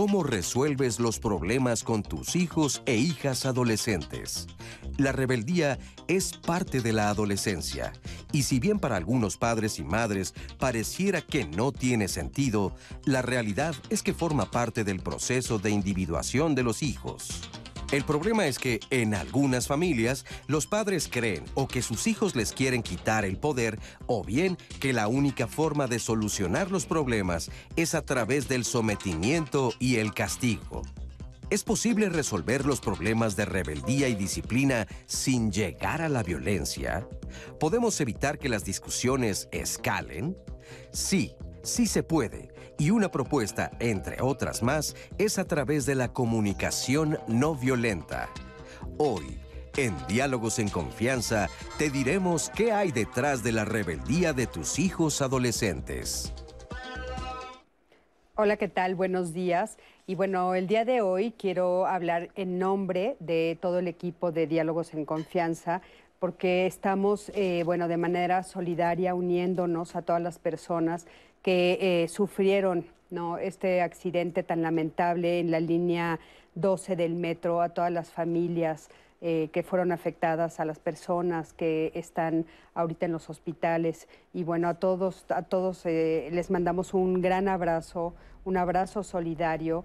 ¿Cómo resuelves los problemas con tus hijos e hijas adolescentes? La rebeldía es parte de la adolescencia y si bien para algunos padres y madres pareciera que no tiene sentido, la realidad es que forma parte del proceso de individuación de los hijos. El problema es que en algunas familias los padres creen o que sus hijos les quieren quitar el poder o bien que la única forma de solucionar los problemas es a través del sometimiento y el castigo. ¿Es posible resolver los problemas de rebeldía y disciplina sin llegar a la violencia? ¿Podemos evitar que las discusiones escalen? Sí, sí se puede y una propuesta, entre otras más, es a través de la comunicación no violenta. Hoy, en Diálogos en Confianza, te diremos qué hay detrás de la rebeldía de tus hijos adolescentes. Hola, ¿qué tal? Buenos días. Y bueno, el día de hoy quiero hablar en nombre de todo el equipo de Diálogos en Confianza porque estamos, eh, bueno, de manera solidaria uniéndonos a todas las personas que eh, sufrieron ¿no? este accidente tan lamentable en la línea 12 del metro, a todas las familias eh, que fueron afectadas, a las personas que están ahorita en los hospitales. Y bueno, a todos, a todos eh, les mandamos un gran abrazo, un abrazo solidario.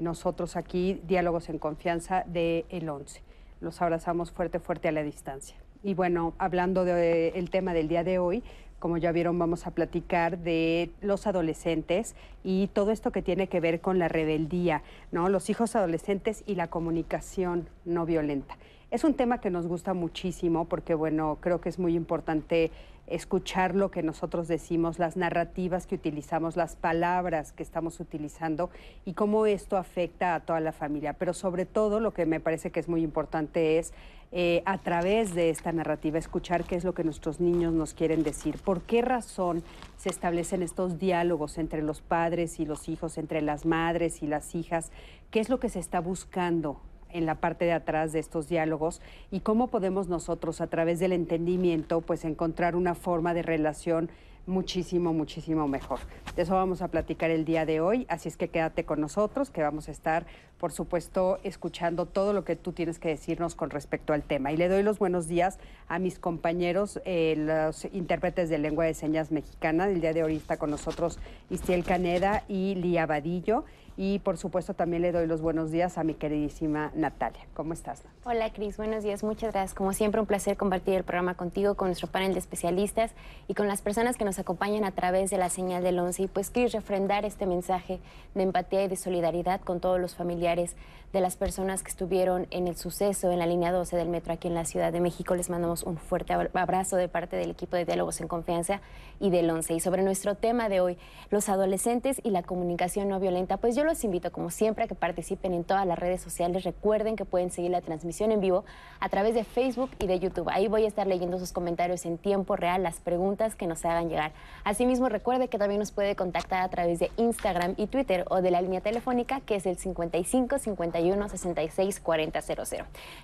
nosotros aquí, Diálogos en Confianza de El 11. Los abrazamos fuerte, fuerte a la distancia. Y bueno, hablando del tema del día de hoy, como ya vieron, vamos a platicar de los adolescentes y todo esto que tiene que ver con la rebeldía, ¿no? Los hijos adolescentes y la comunicación no violenta. Es un tema que nos gusta muchísimo porque, bueno, creo que es muy importante escuchar lo que nosotros decimos, las narrativas que utilizamos, las palabras que estamos utilizando y cómo esto afecta a toda la familia. Pero sobre todo lo que me parece que es muy importante es eh, a través de esta narrativa escuchar qué es lo que nuestros niños nos quieren decir, por qué razón se establecen estos diálogos entre los padres y los hijos, entre las madres y las hijas, qué es lo que se está buscando en la parte de atrás de estos diálogos y cómo podemos nosotros a través del entendimiento pues encontrar una forma de relación muchísimo, muchísimo mejor. De eso vamos a platicar el día de hoy, así es que quédate con nosotros, que vamos a estar, por supuesto, escuchando todo lo que tú tienes que decirnos con respecto al tema. Y le doy los buenos días a mis compañeros, eh, los intérpretes de lengua de señas mexicana. El día de hoy está con nosotros Istiel Caneda y Lía Vadillo. Y por supuesto también le doy los buenos días a mi queridísima Natalia. ¿Cómo estás? Hola Cris, buenos días, muchas gracias. Como siempre un placer compartir el programa contigo, con nuestro panel de especialistas y con las personas que nos acompañan a través de la señal del 11. Y pues Cris, refrendar este mensaje de empatía y de solidaridad con todos los familiares de las personas que estuvieron en el suceso en la línea 12 del metro aquí en la Ciudad de México. Les mandamos un fuerte abrazo de parte del equipo de Diálogos en Confianza y del 11. Y sobre nuestro tema de hoy, los adolescentes y la comunicación no violenta, pues yo los invito como siempre a que participen en todas las redes sociales. Recuerden que pueden seguir la transmisión en vivo a través de Facebook y de YouTube. Ahí voy a estar leyendo sus comentarios en tiempo real, las preguntas que nos hagan llegar. Asimismo, recuerde que también nos puede contactar a través de Instagram y Twitter o de la línea telefónica que es el 55 51 66 40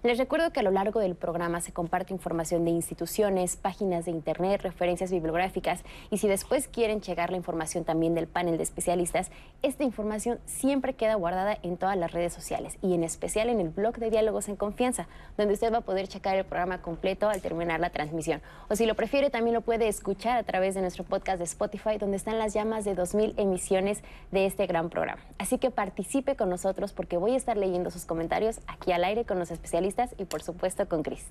Les recuerdo que a lo largo del programa se comparte información de instituciones, páginas de internet, referencias bibliográficas y si después quieren checar la información también del panel de especialistas, esta información siempre queda guardada en todas las redes sociales y en especial en el blog de Diálogos en Confianza, donde usted va a poder checar el programa completo al terminar la transmisión. O si lo prefiere, también lo puede escuchar a través de nuestro podcast de Spotify, donde están las llamas de 2.000 emisiones de este gran programa. Así que participe con nosotros porque voy a estar leyendo sus comentarios aquí al aire con los especialistas y por supuesto con Cris.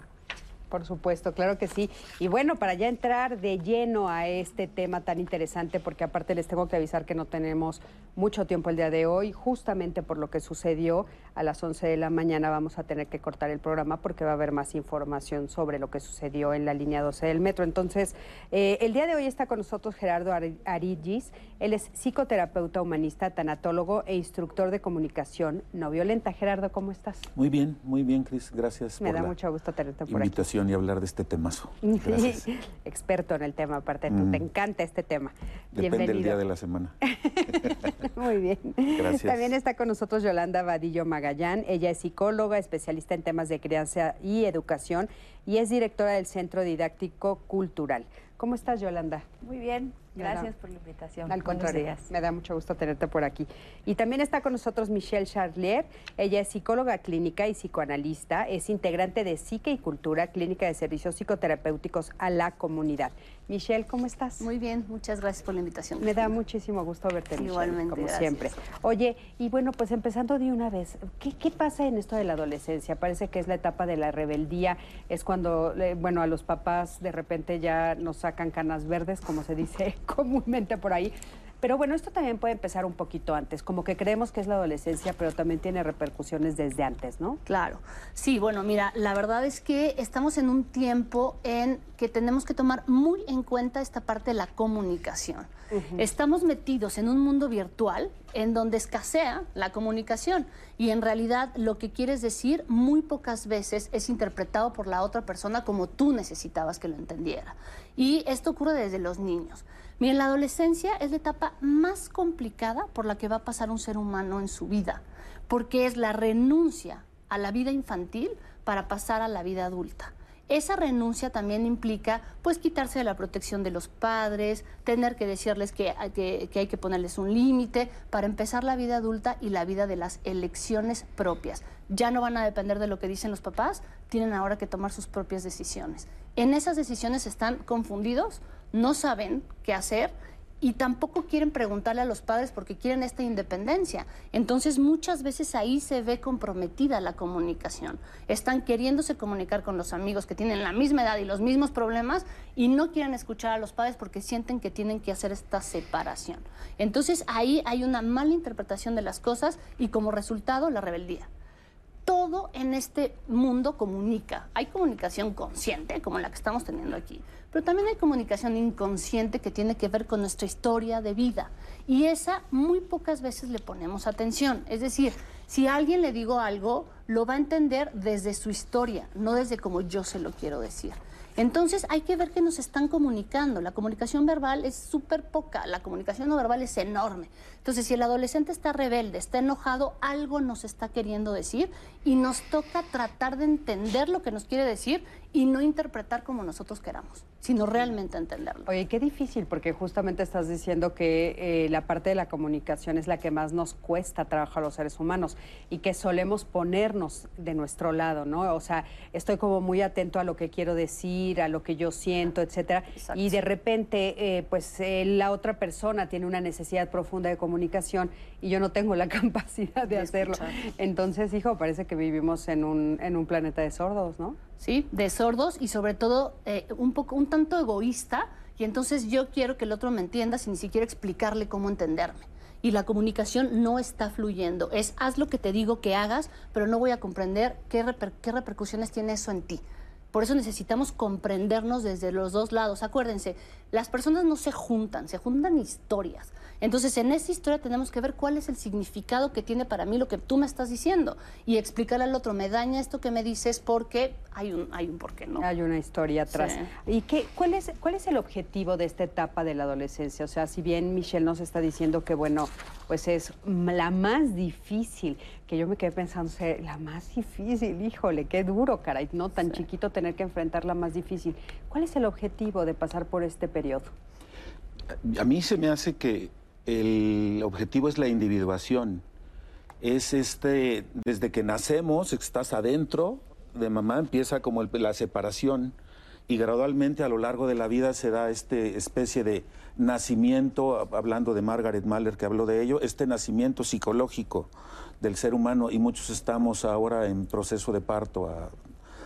Por supuesto, claro que sí. Y bueno, para ya entrar de lleno a este tema tan interesante, porque aparte les tengo que avisar que no tenemos mucho tiempo el día de hoy, justamente por lo que sucedió a las 11 de la mañana vamos a tener que cortar el programa porque va a haber más información sobre lo que sucedió en la línea 12 del metro. Entonces, eh, el día de hoy está con nosotros Gerardo Arigis, él es psicoterapeuta humanista, tanatólogo e instructor de comunicación no violenta. Gerardo, ¿cómo estás? Muy bien, muy bien, Cris, gracias. Me da mucho gusto tenerte por invitación y hablar de este temazo. Experto en el tema, aparte tú, te mm. encanta este tema. Depende del día de la semana. Muy bien. Gracias. También está con nosotros Yolanda Vadillo Magallán. Ella es psicóloga, especialista en temas de crianza y educación y es directora del Centro Didáctico Cultural. ¿Cómo estás, Yolanda? Muy bien. Gracias por la invitación. Al contrario, me da mucho gusto tenerte por aquí. Y también está con nosotros Michelle Charlier. Ella es psicóloga clínica y psicoanalista. Es integrante de Psique y Cultura, Clínica de Servicios Psicoterapéuticos a la Comunidad. Michelle, ¿cómo estás? Muy bien, muchas gracias por la invitación. Me da muchísimo gusto verte, Michelle, Igualmente, como siempre. Oye, y bueno, pues empezando de una vez, ¿qué, ¿qué, pasa en esto de la adolescencia? Parece que es la etapa de la rebeldía, es cuando, eh, bueno, a los papás de repente ya nos sacan canas verdes, como se dice comúnmente por ahí. Pero bueno, esto también puede empezar un poquito antes, como que creemos que es la adolescencia, pero también tiene repercusiones desde antes, ¿no? Claro. Sí, bueno, mira, la verdad es que estamos en un tiempo en que tenemos que tomar muy en cuenta esta parte de la comunicación. Estamos metidos en un mundo virtual en donde escasea la comunicación y en realidad lo que quieres decir muy pocas veces es interpretado por la otra persona como tú necesitabas que lo entendiera. Y esto ocurre desde los niños. Miren, la adolescencia es la etapa más complicada por la que va a pasar un ser humano en su vida, porque es la renuncia a la vida infantil para pasar a la vida adulta. Esa renuncia también implica pues quitarse de la protección de los padres, tener que decirles que, que hay que ponerles un límite para empezar la vida adulta y la vida de las elecciones propias. Ya no van a depender de lo que dicen los papás, tienen ahora que tomar sus propias decisiones. En esas decisiones están confundidos, no saben qué hacer y tampoco quieren preguntarle a los padres porque quieren esta independencia. Entonces muchas veces ahí se ve comprometida la comunicación. Están queriéndose comunicar con los amigos que tienen la misma edad y los mismos problemas y no quieren escuchar a los padres porque sienten que tienen que hacer esta separación. Entonces ahí hay una mala interpretación de las cosas y como resultado la rebeldía todo en este mundo comunica. Hay comunicación consciente, como la que estamos teniendo aquí, pero también hay comunicación inconsciente que tiene que ver con nuestra historia de vida. Y esa muy pocas veces le ponemos atención. Es decir, si a alguien le digo algo, lo va a entender desde su historia, no desde como yo se lo quiero decir. Entonces hay que ver que nos están comunicando. La comunicación verbal es súper poca, la comunicación no verbal es enorme. Entonces si el adolescente está rebelde, está enojado, algo nos está queriendo decir y nos toca tratar de entender lo que nos quiere decir y no interpretar como nosotros queramos, sino realmente entenderlo. Oye, qué difícil, porque justamente estás diciendo que eh, la parte de la comunicación es la que más nos cuesta trabajar a los seres humanos y que solemos ponernos de nuestro lado, ¿no? O sea, estoy como muy atento a lo que quiero decir, a lo que yo siento, etcétera, y de repente, eh, pues eh, la otra persona tiene una necesidad profunda de comunicación y yo no tengo la capacidad de, hacerlo. Entonces, hijo, parece que vivimos en un, en un planeta de sordos, ¿no? ¿sí? De sordos y sobre todo eh, un poco, un tanto egoísta. Y entonces yo quiero que el otro me entienda sin ni siquiera explicarle cómo entenderme. Y la comunicación no está fluyendo. Es haz lo que te digo que hagas, pero no voy a comprender qué, qué repercusiones tiene eso en ti. Por eso necesitamos comprendernos desde los dos lados. Acuérdense, las personas no se juntan, se juntan historias. Entonces, en esa historia tenemos que ver cuál es el significado que tiene para mí lo que tú me estás diciendo y explicarle al otro, me daña esto que me dices porque hay un, hay un porqué, ¿no? Hay una historia atrás. ¿Y qué, cuál, es, cuál es el objetivo de esta etapa de la adolescencia? O sea, si bien Michelle nos está diciendo que, bueno, pues es la más difícil, que yo me quedé pensando, la más difícil, híjole, qué duro, caray, no tan chiquito tener que enfrentar la más difícil. ¿Cuál es el objetivo de pasar por este periodo? A mí se me hace que el objetivo es la individuación. Es este, desde que nacemos, estás adentro de mamá, empieza como la separación y gradualmente a lo largo de la vida se da esta especie de nacimiento, hablando de Margaret Mahler que habló de ello, este nacimiento psicológico del ser humano y muchos estamos ahora en proceso de parto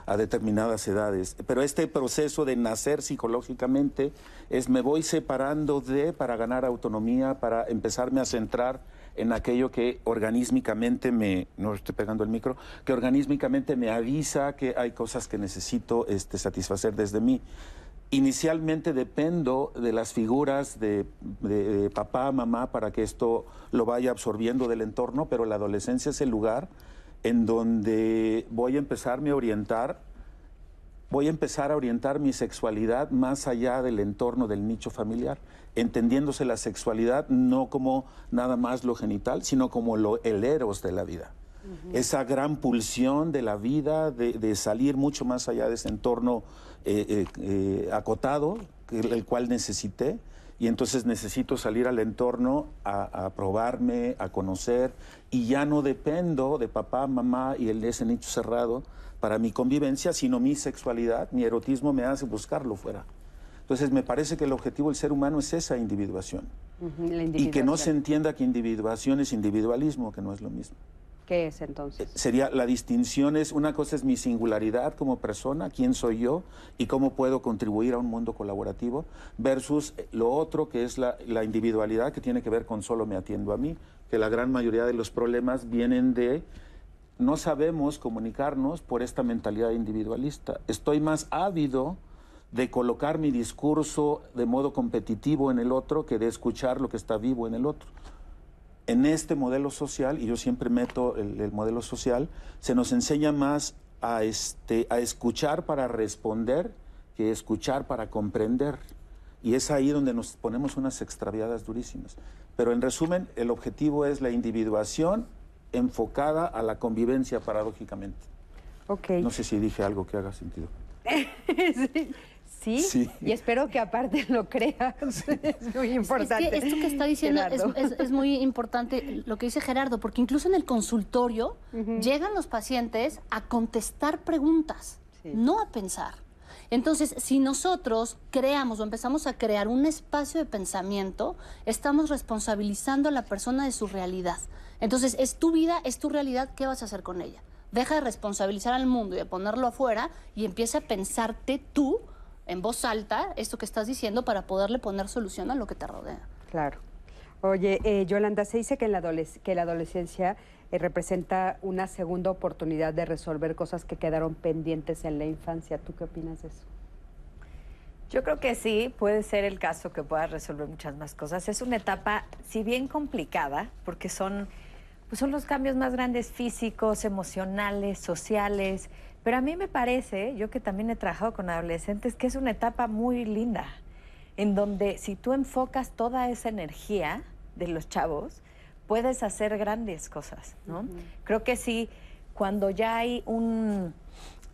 a determinadas edades. Pero este proceso de nacer psicológicamente es me voy separando de para ganar autonomía, para empezarme a centrar en aquello que organísmicamente me, no estoy pegando el micro, que organísmicamente me avisa que hay cosas que necesito este, satisfacer desde mí. Inicialmente dependo de las figuras de, de, papá, mamá, para que esto lo vaya absorbiendo del entorno, pero la adolescencia es el lugar en donde voy a empezarme a orientar, voy a empezar a orientar mi sexualidad más allá del entorno del nicho familiar, entendiéndose la sexualidad no como nada más lo genital, sino como lo, el eros de la vida. Esa gran pulsión de la vida, de, salir mucho más allá de ese entorno eh, eh, eh, acotado, el cual necesité, y entonces necesito salir al entorno a, a, probarme, a conocer, y ya no dependo de papá, mamá y el, ese nicho cerrado para mi convivencia, sino mi sexualidad, mi erotismo me hace buscarlo fuera. Entonces me parece que el objetivo del ser humano es esa individuación. Y que no se entienda que individuación es individualismo, que no es lo mismo. ¿Qué es entonces? Sería la distinción es, una cosa es mi singularidad como persona, quién soy yo y cómo puedo contribuir a un mundo colaborativo, versus lo otro que es la, la individualidad que tiene que ver con solo me atiendo a mí, que la gran mayoría de los problemas vienen de no sabemos comunicarnos por esta mentalidad individualista. Estoy más ávido de colocar mi discurso de modo competitivo en el otro que de escuchar lo que está vivo en el otro en este modelo social, y yo siempre meto el, el modelo social, se nos enseña más a, este, a escuchar para responder que escuchar para comprender. Y es ahí donde nos ponemos unas extraviadas durísimas. Pero en resumen, el objetivo es la individuación enfocada a la convivencia paradójicamente. No sé si dije algo que haga sentido. sí. ¿Sí? Sí. y espero que aparte lo creas. Es muy importante. Es que esto que está diciendo es, Gerardo. es- es muy importante lo que dice Gerardo, porque incluso en el consultorio llegan los pacientes a contestar preguntas, Sí. no a pensar. Entonces, si nosotros creamos o empezamos a crear un espacio de pensamiento, estamos responsabilizando a la persona de su realidad. Entonces, es tu vida, es tu realidad, ¿qué vas a hacer con ella? Deja de responsabilizar al mundo y de ponerlo afuera y empieza a pensarte tú en voz alta esto que estás diciendo para poderle poner solución a lo que te rodea. Claro. Oye, eh, Yolanda, se dice que, en la, adoles- que la adolescencia eh, representa una segunda oportunidad de resolver cosas que quedaron pendientes en la infancia. ¿Tú qué opinas de eso? Yo creo que sí, puede ser el caso que pueda resolver muchas más cosas. Es una etapa, si bien complicada, porque son, pues son los cambios más grandes físicos, emocionales, sociales, pero a mí me parece, yo que también he trabajado con adolescentes, que es una etapa muy linda, en donde si tú enfocas toda esa energía de los chavos, puedes hacer grandes cosas, ¿no? Creo que sí, cuando ya hay un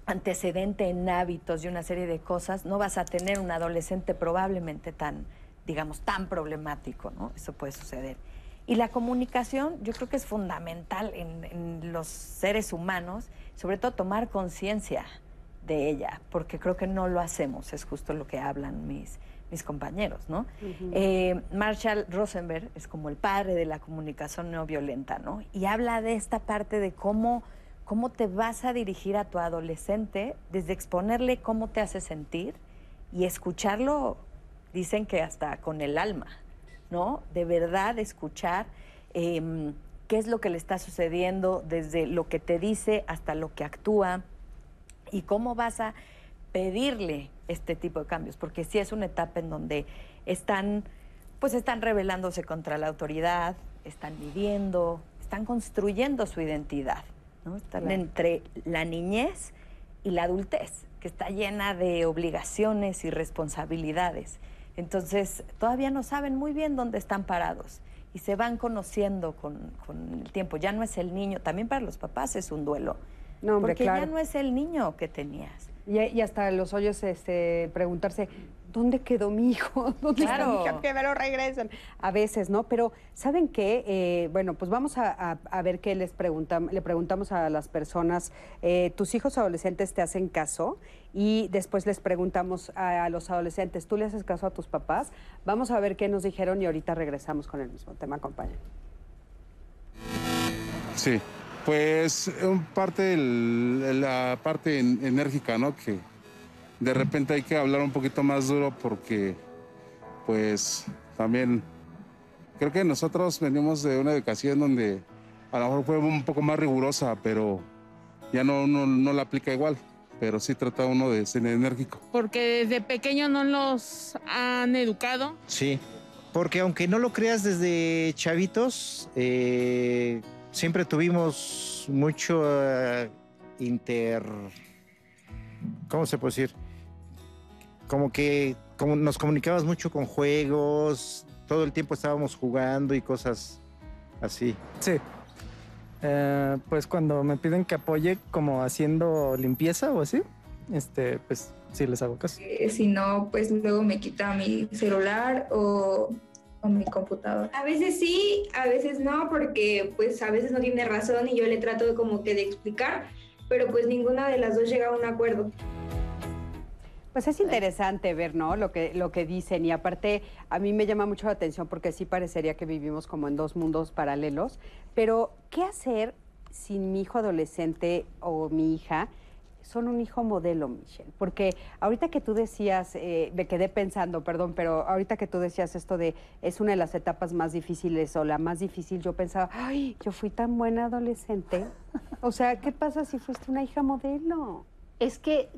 antecedente en hábitos y una serie de cosas, no vas a tener un adolescente probablemente tan, digamos, tan problemático, ¿no? Eso puede suceder. Y la comunicación yo creo que es fundamental en, en los seres humanos, sobre todo tomar conciencia de ella, porque creo que no lo hacemos, es justo lo que hablan mis, mis compañeros, ¿no? Eh, Marshall Rosenberg es como el padre de la comunicación no violenta, ¿no? Y habla de esta parte de cómo, cómo te vas a dirigir a tu adolescente, desde exponerle cómo te hace sentir y escucharlo, dicen que hasta con el alma, ¿no? De verdad escuchar em, qué es lo que le está sucediendo, desde lo que te dice hasta lo que actúa y cómo vas a pedirle este tipo de cambios, porque sí es una etapa en donde están, pues están rebelándose contra la autoridad, están viviendo, están construyendo su identidad, ¿no? Están Claro. entre la niñez y la adultez, que está llena de obligaciones y responsabilidades. Entonces, todavía no saben muy bien dónde están parados y se van conociendo con, con el tiempo. Ya no es el niño, también para los papás es un duelo. No, hombre, porque claro. ya no es el niño que tenías. Y, y hasta los hoyos este, preguntarse, ¿dónde quedó mi hijo? ¿Dónde está mi Claro. hija? Que me lo regresen. A veces, ¿no? Pero, ¿saben qué? Eh, bueno, pues vamos a, a- a ver qué les preguntamos, le preguntamos a las personas. Eh, ¿Tus hijos adolescentes te hacen caso? Y después les preguntamos a, a los adolescentes, ¿tú le haces caso a tus papás? Vamos a ver qué nos dijeron y ahorita regresamos con el mismo tema, compañero. Sí, pues un parte del- la parte en- enérgica, ¿no? Que de repente hay que hablar un poquito más duro porque, pues, también creo que nosotros venimos de una educación donde a lo mejor fue un poco más rigurosa, pero ya no, no, no la aplica igual. Pero sí trata uno de ser enérgico. porque desde pequeño no los han educado. Sí, porque aunque no lo creas desde chavitos, eh, siempre tuvimos mucho eh, inter... ¿Cómo se puede decir? Como que como nos comunicabas mucho con juegos, todo el tiempo estábamos jugando y cosas así. Sí. Eh, pues cuando me piden que apoye como haciendo limpieza o así, este, pues sí les hago caso. Eh, si no, pues luego me quita mi celular o, o mi computadora. A veces sí, a veces no, porque pues a veces no tiene razón y yo le trato como que de explicar, pero pues ninguna de las dos llega a un acuerdo. Pues es interesante ver, ¿no? Lo que, lo que dicen y aparte a mí me llama mucho la atención porque sí parecería que vivimos como en dos mundos paralelos, pero ¿qué hacer si mi hijo adolescente o mi hija son un hijo modelo, Michelle? Porque ahorita que tú decías, eh, me quedé pensando, perdón, pero ahorita que tú decías esto de es una de las etapas más difíciles o la más difícil, yo pensaba, ay, yo fui tan buena adolescente. O sea, ¿qué pasa si fuiste una hija modelo? Es que,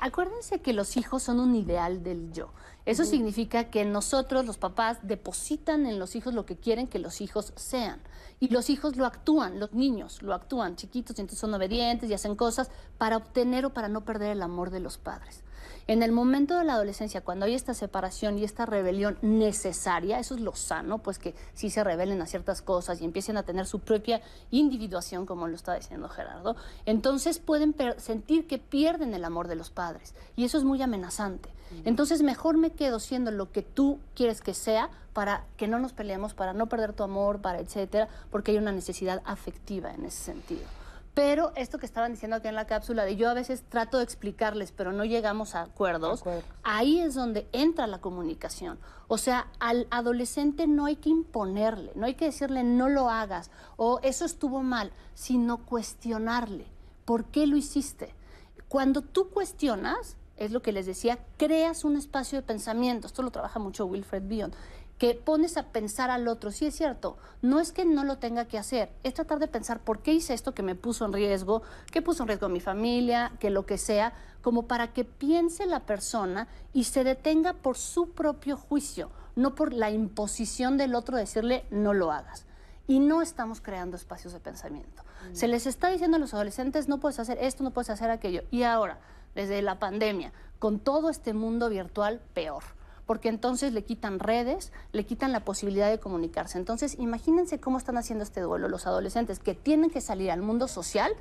acuérdense que los hijos son un ideal del yo. Eso significa que nosotros, los papás, depositan en los hijos lo que quieren que los hijos sean. Y los hijos lo actúan, los niños lo actúan, chiquitos, y entonces son obedientes y hacen cosas para obtener o para no perder el amor de los padres. En el momento de la adolescencia, cuando hay esta separación y esta rebelión necesaria, eso es lo sano, pues que sí se rebelen a ciertas cosas y empiecen a tener su propia individuación, como lo está diciendo Gerardo, entonces pueden sentir que pierden el amor de los padres y eso es muy amenazante. Entonces mejor me quedo siendo lo que tú quieres que sea para que no nos peleemos, para no perder tu amor, para etcétera, porque hay una necesidad afectiva en ese sentido. Pero esto que estaban diciendo aquí en la cápsula, de yo a veces trato de explicarles, pero no llegamos a acuerdos, ahí es donde entra la comunicación. O sea, al adolescente no hay que imponerle, no hay que decirle no lo hagas o eso estuvo mal, sino cuestionarle. ¿Por qué lo hiciste? Cuando tú cuestionas, es lo que les decía, creas un espacio de pensamiento. Esto lo trabaja mucho Wilfred Bion que pones a pensar al otro. Sí es cierto, no es que no lo tenga que hacer, es tratar de pensar por qué hice esto que me puso en riesgo, que puso en riesgo a mi familia, que lo que sea, como para que piense la persona y se detenga por su propio juicio, no por la imposición del otro decirle no lo hagas. Y no estamos creando espacios de pensamiento. Mm. Se les está diciendo a los adolescentes no puedes hacer esto, no puedes hacer aquello. Y ahora, desde la pandemia, con todo este mundo virtual, peor porque entonces le quitan redes, le quitan la posibilidad de comunicarse. Entonces, imagínense cómo están haciendo este duelo los adolescentes que tienen que salir al mundo social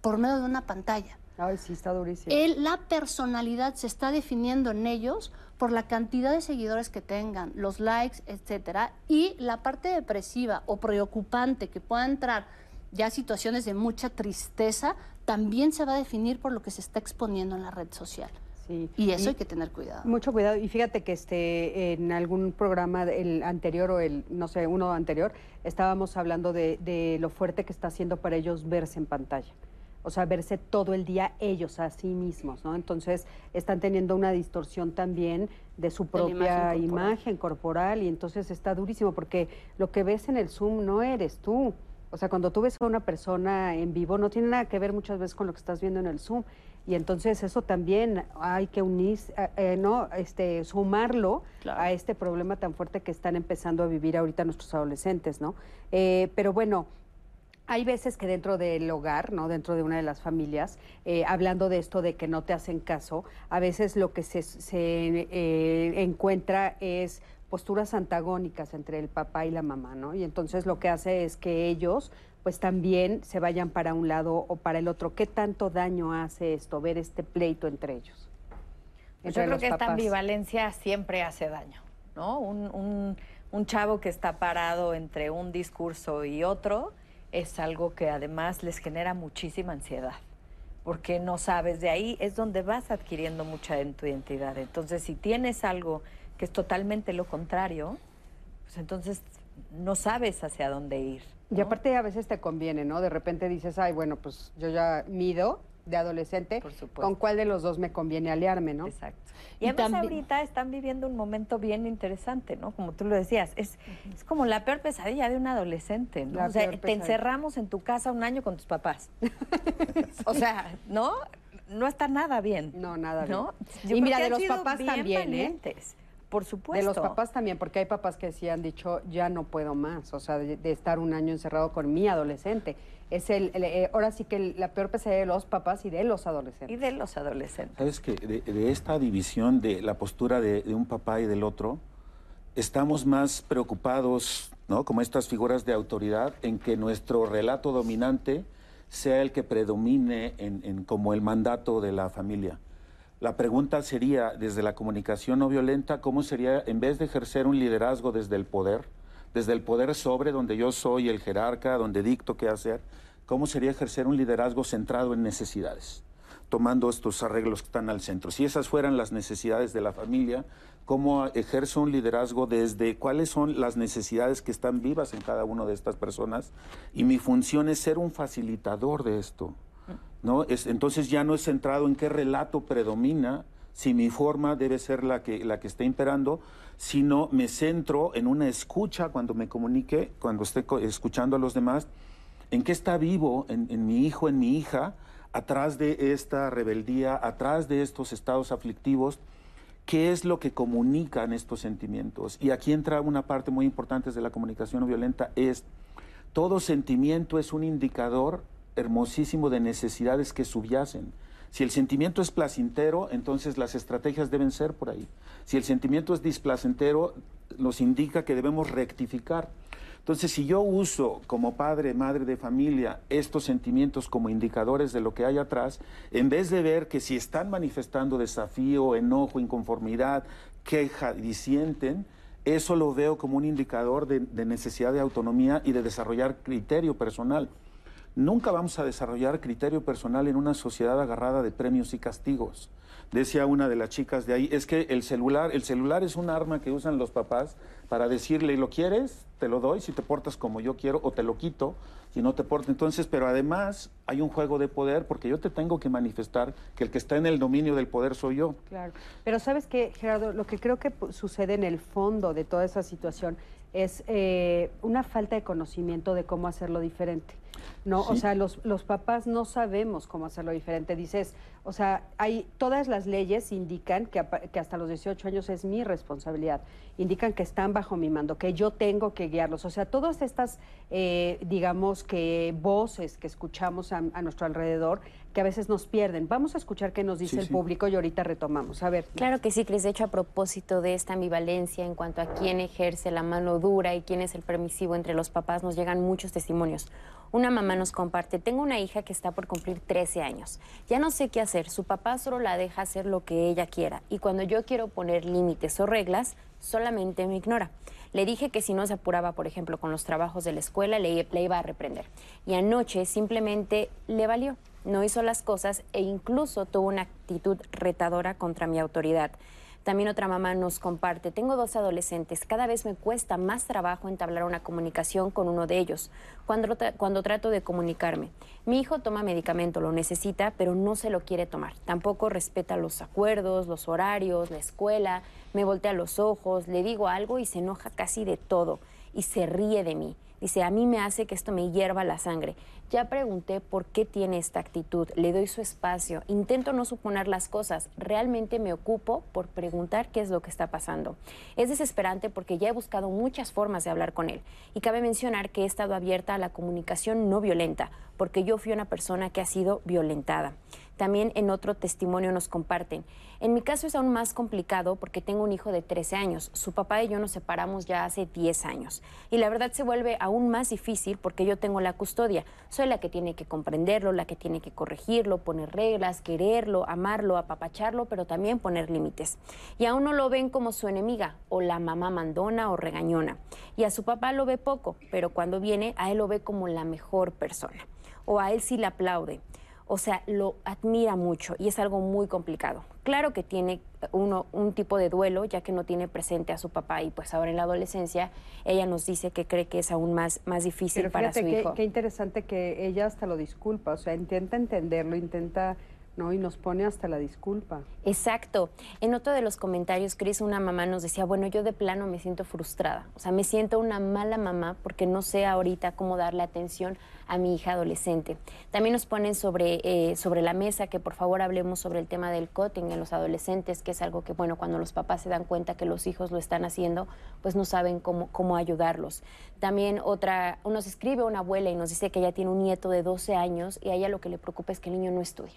por medio de una pantalla. Ay, sí, está durísimo. la personalidad se está definiendo en ellos por la cantidad de seguidores que tengan, los likes, etcétera, y la parte depresiva o preocupante que pueda entrar ya situaciones de mucha tristeza, también se va a definir por lo que se está exponiendo en la red social. Y eso hay que tener cuidado. Mucho cuidado. Y fíjate que este, en algún programa, el anterior o el, no sé, uno anterior, estábamos hablando de, de lo fuerte que está haciendo para ellos verse en pantalla. O sea, verse todo el día ellos a sí mismos, ¿no? Entonces están teniendo una distorsión también de su propia imagen, imagen corporal y entonces está durísimo porque lo que ves en el Zoom no eres tú. O sea, cuando tú ves a una persona en vivo no tiene nada que ver muchas veces con lo que estás viendo en el Zoom. Y entonces eso también hay que unir, eh, eh, ¿no? Este, sumarlo a este problema tan fuerte que están empezando a vivir ahorita nuestros adolescentes, ¿no? Eh, pero bueno, hay veces que dentro del hogar, ¿no? dentro de una de las familias, hablando de esto de que no te hacen caso, a veces lo que se, se encuentra es posturas antagónicas entre el papá y la mamá, ¿no? Y entonces lo que hace es que ellos pues también se vayan para un lado o para el otro. ¿Qué tanto daño hace esto, ver este pleito entre ellos? Pues yo creo que esta ambivalencia siempre hace daño, ¿no? Un, un, chavo que está parado entre un discurso y otro es algo que además les genera muchísima ansiedad, porque no sabes, de ahí es donde vas adquiriendo mucha en tu identidad. Entonces, si tienes algo que es totalmente lo contrario, pues entonces no sabes hacia dónde ir. Y aparte a veces te conviene, ¿no? De repente dices, ay, bueno, pues yo ya mido de adolescente, ¿con cuál de los dos me conviene aliarme, no? Exacto. Y, además ahorita están viviendo un momento bien interesante, ¿no? Como tú lo decías, es, es como la peor pesadilla de un adolescente, ¿no? o sea, te encerramos en tu casa un año con tus papás. o sea, ¿no? No está nada bien. No, nada bien. y mira, de los papás también, ¿eh? Por supuesto. De los papás también, porque hay papás que sí han dicho, ya no puedo más, o sea, de, estar un año encerrado con mi adolescente. Es el, eh, ahora sí que la peor pesadilla de los papás y de los adolescentes. Y de los adolescentes. Sabes que de, esta división de la postura de, de, un papá y del otro, estamos más preocupados, ¿no? Como estas figuras de autoridad, en que nuestro relato dominante sea el que predomine en, en como el mandato de la familia. La pregunta sería, desde la comunicación no violenta, ¿cómo sería, en vez de ejercer un liderazgo desde el poder, desde el poder sobre, donde yo soy el jerarca, donde dicto qué hacer, cómo sería ejercer un liderazgo centrado en necesidades? tomando estos arreglos que están al centro. Si esas fueran las necesidades de la familia, ¿cómo ejerzo un liderazgo desde cuáles son las necesidades que están vivas en cada una de estas personas? Y mi función es ser un facilitador de esto. ¿No? Es, entonces ya no es centrado en qué relato predomina, si mi forma debe ser la que, la que esté imperando, sino me centro en una escucha cuando me comunique, cuando esté escuchando a los demás, en qué está vivo en, mi hijo, en mi hija, atrás de esta rebeldía, atrás de estos estados aflictivos, ¿qué es lo que comunican estos sentimientos? Y aquí entra una parte muy importante de la comunicación violenta, es todo sentimiento es un indicador hermosísimo de necesidades que subyacen. Si el sentimiento es placentero, entonces las estrategias deben ser por ahí. Si el sentimiento es displacentero, nos indica que debemos rectificar. Entonces, si yo uso como padre, madre de familia estos sentimientos como indicadores de lo que hay atrás, en vez de ver que si están manifestando desafío, enojo, inconformidad, queja, disienten, eso lo veo como un indicador de, de necesidad de autonomía y de desarrollar criterio personal. Nunca vamos a desarrollar criterio personal en una sociedad agarrada de premios y castigos. Decía una de las chicas de ahí, es que el celular, el celular es un arma que usan los papás para decirle, ¿lo quieres? Te lo doy si te portas como yo quiero o te lo quito si no te portas. Entonces, pero además hay un juego de poder porque yo te tengo que manifestar que el que está en el dominio del poder soy yo. Claro. Pero sabes qué, Gerardo, lo que creo que sucede en el fondo de toda esa situación es eh, una falta de conocimiento de cómo hacerlo diferente. ¿No? O sea, los, los papás no sabemos cómo hacerlo diferente. Dices, o sea, hay, todas las leyes indican que, que, hasta los 18 años es mi responsabilidad, indican que están bajo mi mando, que yo tengo que guiarlos. O sea, todas estas, eh, digamos que voces que escuchamos a, a, nuestro alrededor, que a veces nos pierden. Vamos a escuchar qué nos dice sí, el sí. público y ahorita retomamos. A ver. Claro que sí, Cris. De hecho, a propósito de esta ambivalencia en cuanto a quién ejerce la mano dura y quién es el permisivo entre los papás, nos llegan muchos testimonios. Una mamá nos comparte, tengo una hija que está por cumplir 13 años. Ya no sé qué hacer, su papá solo la deja hacer lo que ella quiera y cuando yo quiero poner límites o reglas, solamente me ignora. Le dije que si no se apuraba, por ejemplo, con los trabajos de la escuela, le, iba a reprender. Y anoche simplemente le valió, no hizo las cosas e incluso tuvo una actitud retadora contra mi autoridad. También otra mamá nos comparte, tengo dos adolescentes, cada vez me cuesta más trabajo entablar una comunicación con uno de ellos cuando, cuando trato de comunicarme. Mi hijo toma medicamento, lo necesita, pero no se lo quiere tomar. Tampoco respeta los acuerdos, los horarios, la escuela, me voltea los ojos, le digo algo y se enoja casi de todo y se ríe de mí. Dice, a mí me hace que esto me hierva la sangre. Ya pregunté por qué tiene esta actitud, le doy su espacio, intento no suponer las cosas, realmente me ocupo por preguntar qué es lo que está pasando. Es desesperante porque ya he buscado muchas formas de hablar con él y cabe mencionar que he estado abierta a la comunicación no violenta porque yo fui una persona que ha sido violentada. También en otro testimonio nos comparten. En mi caso es aún más complicado porque tengo un hijo de 13 años. Su papá y yo nos separamos ya hace 10 años. Y la verdad se vuelve aún más difícil porque yo tengo la custodia. Soy la que tiene que comprenderlo, la que tiene que corregirlo, poner reglas, quererlo, amarlo, apapacharlo, pero también poner límites. Y aún no lo ven como su enemiga o la mamá mandona o regañona. Y a su papá lo ve poco, pero cuando viene a él lo ve como la mejor persona. O a él sí le aplaude o sea, lo admira mucho y es algo muy complicado. Claro que tiene uno un tipo de duelo, ya que no tiene presente a su papá y pues ahora en la adolescencia ella nos dice que cree que es aún más, más difícil Pero para su qué, hijo. Qué interesante que ella hasta lo disculpa, o sea, intenta entenderlo, intenta ¿no? Y nos pone hasta la disculpa. Exacto. En otro de los comentarios, Cris, una mamá nos decía, bueno, yo de plano me siento frustrada. O sea, me siento una mala mamá porque no sé ahorita cómo darle atención a mi hija adolescente. También nos ponen sobre, eh, sobre la mesa que por favor hablemos sobre el tema del cutting en los adolescentes, que es algo que, bueno, cuando los papás se dan cuenta que los hijos lo están haciendo, pues no saben cómo, cómo ayudarlos. También otra, nos escribe una abuela y nos dice que ella tiene un nieto de 12 años y a ella lo que le preocupa es que el niño no estudia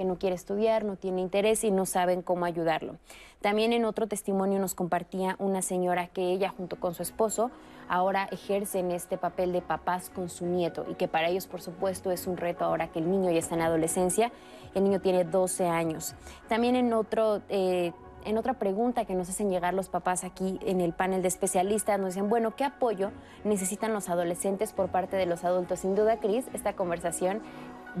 que no quiere estudiar, no tiene interés y no saben cómo ayudarlo. También en otro testimonio nos compartía una señora que ella junto con su esposo ahora ejercen este papel de papás con su nieto y que para ellos por supuesto es un reto ahora que el niño ya está en adolescencia, el niño tiene 12 años. También en otro... Eh, en otra pregunta que nos hacen llegar los papás aquí en el panel de especialistas, nos dicen, bueno, ¿qué apoyo necesitan los adolescentes por parte de los adultos? Sin duda, Cris, esta conversación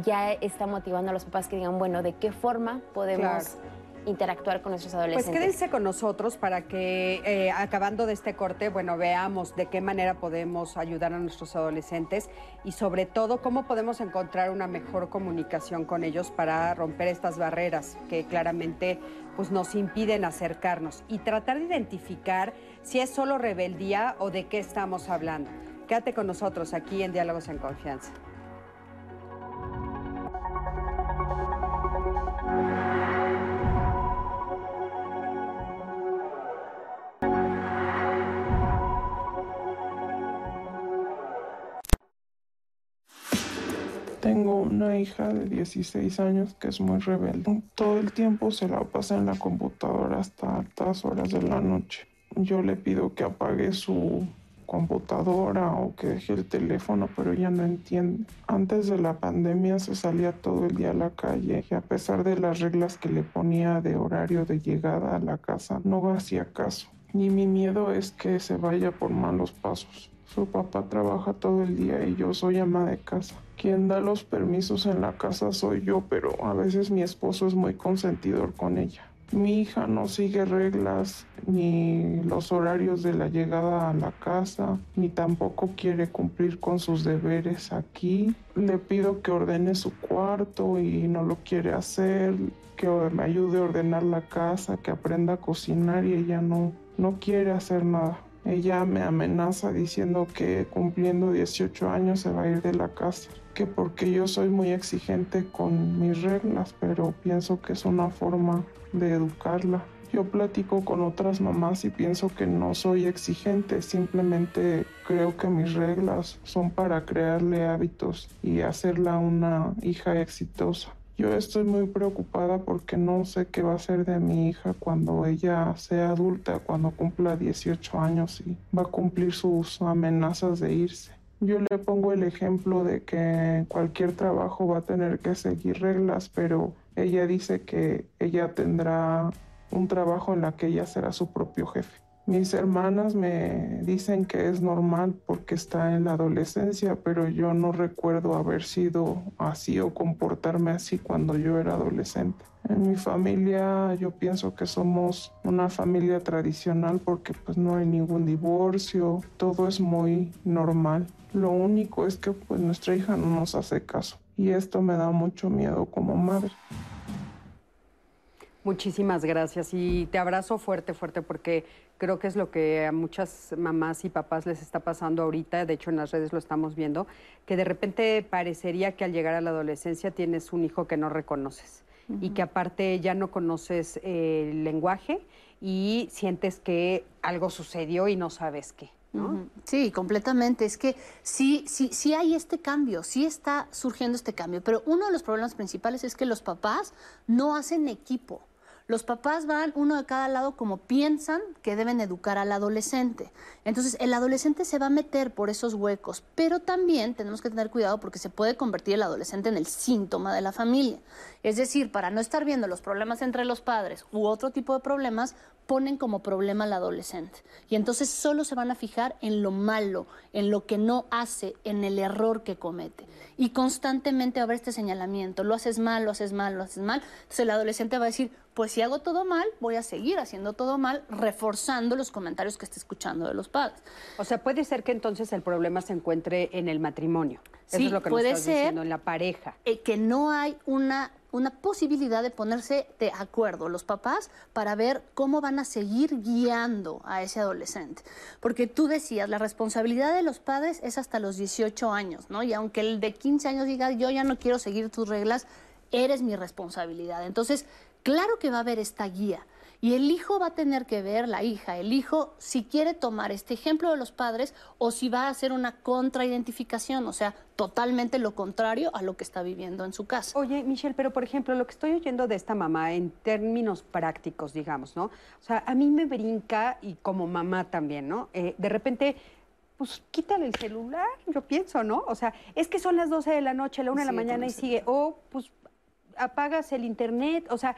ya está motivando a los papás que digan, bueno, ¿de qué forma podemos interactuar con nuestros adolescentes. Pues quédense con nosotros para que eh, acabando de este corte, bueno, veamos de qué manera podemos ayudar a nuestros adolescentes y sobre todo cómo podemos encontrar una mejor comunicación con ellos para romper estas barreras que claramente pues nos impiden acercarnos y tratar de identificar si es solo rebeldía o de qué estamos hablando. Quédate con nosotros aquí en Diálogos en Confianza. Tengo una hija de 16 años que es muy rebelde. Todo el tiempo se la pasa en la computadora hasta altas horas de la noche. Yo le pido que apague su computadora o que deje el teléfono, pero ella no entiende. Antes de la pandemia se salía todo el día a la calle y a pesar de las reglas que le ponía de horario de llegada a la casa, no hacía caso. Y mi miedo es que se vaya por malos pasos. Su papá trabaja todo el día y yo soy ama de casa. Quien da los permisos en la casa soy yo, pero a veces mi esposo es muy consentidor con ella. Mi hija no sigue reglas ni los horarios de la llegada a la casa, ni tampoco quiere cumplir con sus deberes aquí. Le pido que ordene su cuarto y no lo quiere hacer, que me ayude a ordenar la casa, que aprenda a cocinar y ella no, no quiere hacer nada. Ella me amenaza diciendo que cumpliendo 18 años se va a ir de la casa, que porque yo soy muy exigente con mis reglas, pero pienso que es una forma de educarla. Yo platico con otras mamás y pienso que no soy exigente, simplemente creo que mis reglas son para crearle hábitos y hacerla una hija exitosa. Yo estoy muy preocupada porque no sé qué va a ser de mi hija cuando ella sea adulta, cuando cumpla 18 años y va a cumplir sus amenazas de irse. Yo le pongo el ejemplo de que cualquier trabajo va a tener que seguir reglas, pero ella dice que ella tendrá un trabajo en la que ella será su propio jefe. Mis hermanas me dicen que es normal porque está en la adolescencia, pero yo no recuerdo haber sido así o comportarme así cuando yo era adolescente. En mi familia yo pienso que somos una familia tradicional porque pues no hay ningún divorcio, todo es muy normal. Lo único es que pues nuestra hija no nos hace caso y esto me da mucho miedo como madre. Muchísimas gracias y te abrazo fuerte, fuerte, porque creo que es lo que a muchas mamás y papás les está pasando ahorita, de hecho en las redes lo estamos viendo, que de repente parecería que al llegar a la adolescencia tienes un hijo que no reconoces y que aparte ya no conoces el lenguaje y sientes que algo sucedió y no sabes qué. ¿No? Sí, completamente. Es que sí, sí, sí hay este cambio, sí está surgiendo este cambio, pero uno de los problemas principales es que los papás no hacen equipo. Los papás van uno de cada lado como piensan que deben educar al adolescente. Entonces, el adolescente se va a meter por esos huecos, pero también tenemos que tener cuidado porque se puede convertir el adolescente en el síntoma de la familia. Es decir, para no estar viendo los problemas entre los padres u otro tipo de problemas, ponen como problema al adolescente. Y entonces solo se van a fijar en lo malo, en lo que no hace, en el error que comete. Y constantemente va a haber este señalamiento, lo haces mal, lo haces mal, lo haces mal. Entonces el adolescente va a decir, pues si hago todo mal, voy a seguir haciendo todo mal, reforzando los comentarios que está escuchando de los padres. O sea, puede ser que entonces el problema se encuentre en el matrimonio. Sí, Eso es lo que puede nos estás ser diciendo, en la pareja. eh, que no hay una, una posibilidad de ponerse de acuerdo los papás para ver cómo van a seguir guiando a ese adolescente. Porque tú decías, la responsabilidad de los padres es hasta los 18 años, ¿no? Y aunque el de 15 años diga, yo ya no quiero seguir tus reglas, eres mi responsabilidad. Entonces, claro que va a haber esta guía. Y el hijo va a tener que ver, la hija, el hijo, si quiere tomar este ejemplo de los padres o si va a hacer una contraidentificación, o sea, totalmente lo contrario a lo que está viviendo en su casa. Oye, Michelle, pero por ejemplo, lo que estoy oyendo de esta mamá en términos prácticos, digamos, ¿no? O sea, a mí me brinca y como mamá también, ¿no? Eh, de repente pues quítale el celular, yo pienso, ¿no? O sea, es que son las 12 de la noche, la 1 de la mañana y sigue, o pues apagas el internet, o sea,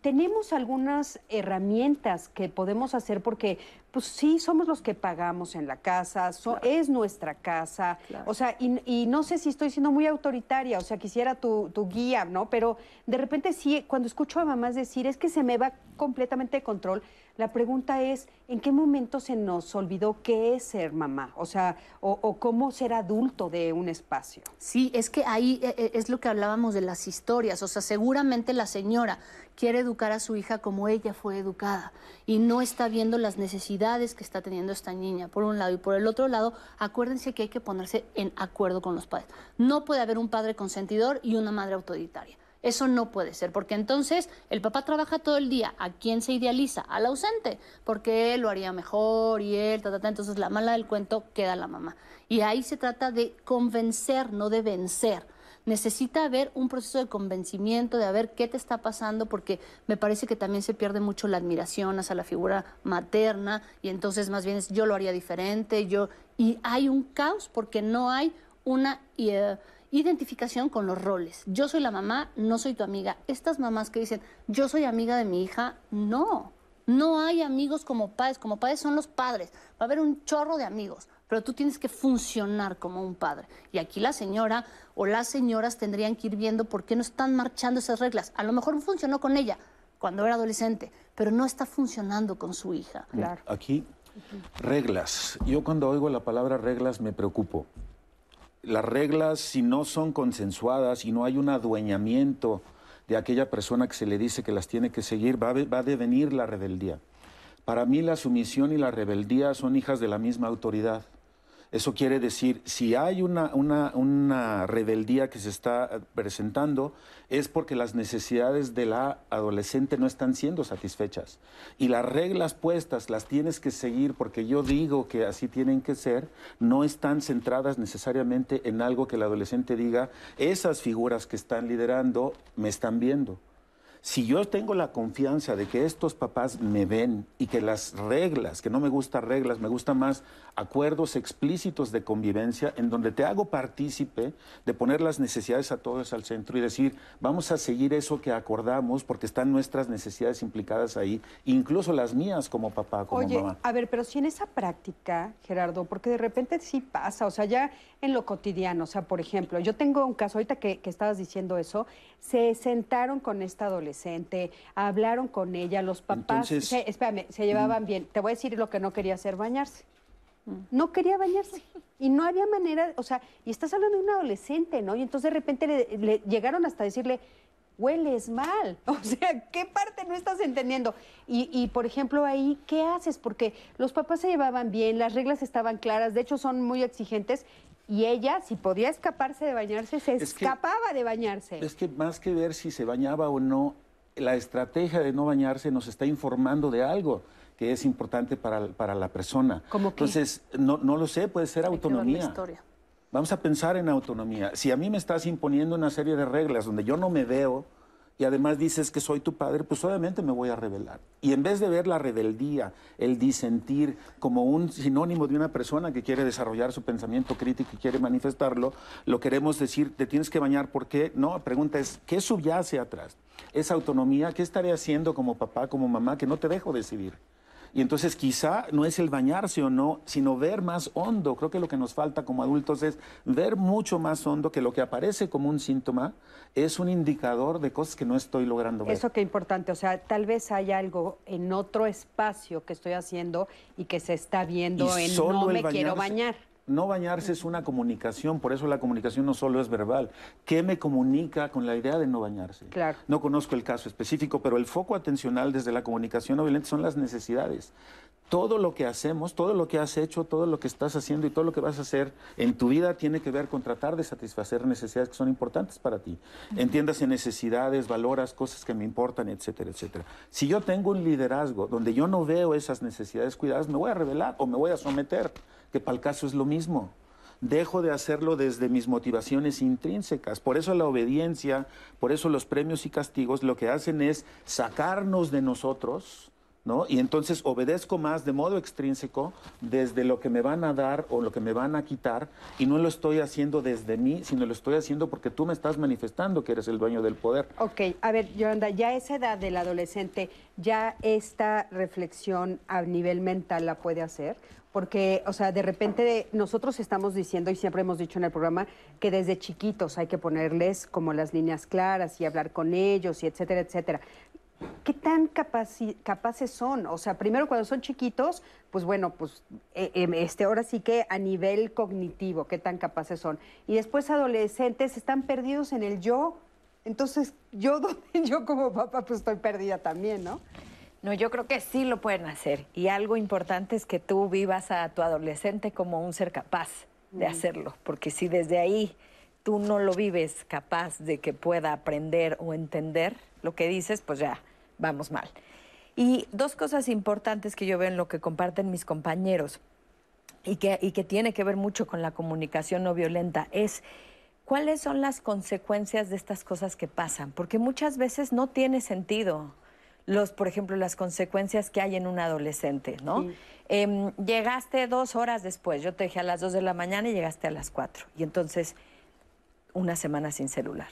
tenemos algunas herramientas que podemos hacer porque, pues sí, somos los que pagamos en la casa, es nuestra casa, o sea, y, no sé si estoy siendo muy autoritaria, o sea, quisiera tu, tu, guía, ¿no? Pero de repente sí, cuando escucho a mamás decir, es que se me va completamente de control, la pregunta es, ¿en qué momento se nos olvidó qué es ser mamá? O sea, o, cómo ser adulto de un espacio. Sí, es que ahí eh, eh, es lo que hablábamos de las historias. O sea, seguramente la señora quiere educar a su hija como ella fue educada y no está viendo las necesidades que está teniendo esta niña, por un lado. Y por el otro lado, acuérdense que hay que ponerse en acuerdo con los padres. No puede haber un padre consentidor y una madre autoritaria. Eso no puede ser, porque entonces el papá trabaja todo el día. ¿A quién se idealiza? Al ausente, porque él lo haría mejor y él, ta, ta, ta. Entonces la mala del cuento queda la mamá. Y ahí se trata de convencer, no de vencer. Necesita haber un proceso de convencimiento, de ver qué te está pasando, porque me parece que también se pierde mucho la admiración hacia la figura materna y entonces más bien es yo lo haría diferente, yo... Y hay un caos porque no hay una... Eh, identificación con los roles. Yo soy la mamá, no soy tu amiga. Estas mamás que dicen, yo soy amiga de mi hija, no. No hay amigos como padres, como padres son los padres. Va a haber un chorro de amigos, pero tú tienes que funcionar como un padre. Y aquí la señora o las señoras tendrían que ir viendo por qué no están marchando esas reglas. A lo mejor funcionó con ella cuando era adolescente, pero no está funcionando con su hija. Claro. Aquí, reglas. Yo cuando oigo la palabra reglas me preocupo las reglas, si no son consensuadas y no hay un adueñamiento de aquella persona que se le dice que las tiene que seguir, va a, va a devenir la rebeldía. Para mí la sumisión y la rebeldía son hijas de la misma autoridad. Eso quiere decir, si hay una, rebeldía que se está presentando, es porque las necesidades de la adolescente no están siendo satisfechas. Y las reglas puestas las tienes que seguir porque yo digo que así tienen que ser, no están centradas necesariamente en algo que el adolescente diga, esas figuras que están liderando me están viendo. Si yo tengo la confianza de que estos papás me ven y que las reglas, que no me gustan reglas, me gustan más acuerdos explícitos de convivencia en donde te hago partícipe de poner las necesidades a todos al centro y decir, vamos a seguir eso que acordamos porque están nuestras necesidades implicadas ahí, incluso las mías como papá, como Oye, mamá. A ver, pero si en esa práctica, Gerardo, porque de repente sí pasa, o sea, ya en lo cotidiano, o sea, por ejemplo, yo tengo un caso, ahorita que, que estabas diciendo eso, se sentaron con esta adolescente hablaron con ella, los papás, se, espérame, se llevaban bien. Te voy a decir lo que no quería hacer, bañarse. Mm. No quería bañarse. Y no había manera, o sea, y estás hablando de un adolescente, ¿no? Y entonces de repente le, llegaron hasta decirle, hueles mal. O sea, ¿qué parte no estás entendiendo? Y, y, por ejemplo, ahí, ¿qué haces? Porque los papás se llevaban bien, las reglas estaban claras, de hecho son muy exigentes. Y ella, si podía escaparse de bañarse, se escapaba de bañarse. Es que más que ver si se bañaba o no, la estrategia de no bañarse nos está informando de algo que es importante para, para la persona. ¿Cómo Entonces, no, no, lo sé, puede ser autonomía. Vamos a pensar en autonomía. Si a mí me estás imponiendo una serie de reglas donde yo no me veo y además dices que soy tu padre, pues obviamente me voy a rebelar. Y en vez de ver la rebeldía, el disentir como un sinónimo de una persona que quiere desarrollar su pensamiento crítico y quiere manifestarlo, lo queremos decir, te tienes que bañar, ¿por qué? No, la pregunta es, ¿qué subyace atrás? esa autonomía, ¿qué estaré haciendo como papá, como mamá, que no te dejo decidir? Y entonces quizá no es el bañarse o no, sino ver más hondo. Creo que lo que nos falta como adultos es ver mucho más hondo que lo que aparece como un síntoma es un indicador de cosas que no estoy logrando ver. Eso qué importante, o sea, tal vez hay algo en otro espacio que estoy haciendo y que se está viendo en no me quiero bañar. No bañarse es una comunicación, por eso la comunicación no solo es verbal. ¿Qué me comunica con la idea de no bañarse? Claro. No conozco el caso específico, pero el foco atencional desde la comunicación no violenta son las necesidades. Todo lo que hacemos, todo lo que has hecho, todo lo que estás haciendo y todo lo que vas a hacer en tu vida tiene que ver con tratar de satisfacer necesidades que son importantes para ti. Entiendas en necesidades, valoras cosas que me importan, etcétera, etcétera. Si yo tengo un liderazgo donde yo no veo esas necesidades cuidadas, me voy a revelar o me voy a someter, que para el caso es lo mismo dejo de hacerlo desde mis motivaciones intrínsecas. Por eso la obediencia, por eso los premios y castigos lo que hacen es sacarnos de nosotros, ¿no? Y entonces obedezco más de modo extrínseco desde lo que me van a dar o lo que me van a quitar y no lo estoy haciendo desde mí, sino lo estoy haciendo porque tú me estás manifestando que eres el dueño del poder. Ok, a ver, Yolanda, ya esa edad del adolescente, ¿ya esta reflexión a nivel mental la puede hacer? Porque, o sea, de repente nosotros estamos diciendo, y siempre hemos dicho en el programa, que desde chiquitos hay que ponerles como las líneas claras y hablar con ellos y etcétera, etcétera. ¿Qué tan capaci- capaces son? O sea, primero cuando son chiquitos, pues bueno, pues eh, eh, este, ahora sí que a nivel cognitivo, ¿qué tan capaces son? Y después adolescentes están perdidos en el yo. Entonces, yo, yo como papá, pues estoy perdida también, ¿no? No, yo creo que sí lo pueden hacer. Y algo importante es que tú vivas a tu adolescente como un ser capaz de hacerlo. Porque si desde ahí tú no lo vives capaz de que pueda aprender o entender lo que dices, pues ya vamos mal. Y dos cosas importantes que yo veo en lo que comparten mis compañeros y que, y que tiene que ver mucho con la comunicación no violenta es cuáles son las consecuencias de estas cosas que pasan, porque muchas veces no tiene sentido los, por ejemplo, las consecuencias que hay en un adolescente, ¿no? Em, llegaste dos horas después, yo te dije a las dos de la mañana y llegaste a las cuatro, y entonces una semana sin celular.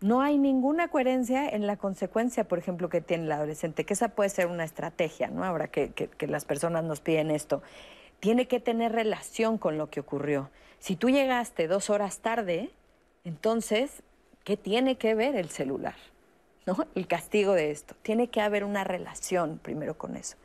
No hay ninguna coherencia en la consecuencia, por ejemplo, que tiene el adolescente, que esa puede ser una estrategia, ¿no? Ahora que, que- que las personas nos piden esto. Tiene que tener relación con lo que ocurrió. Si tú llegaste dos horas tarde, entonces, ¿qué tiene que ver el celular? ¿No? El castigo de esto. Tiene que haber una relación primero con eso.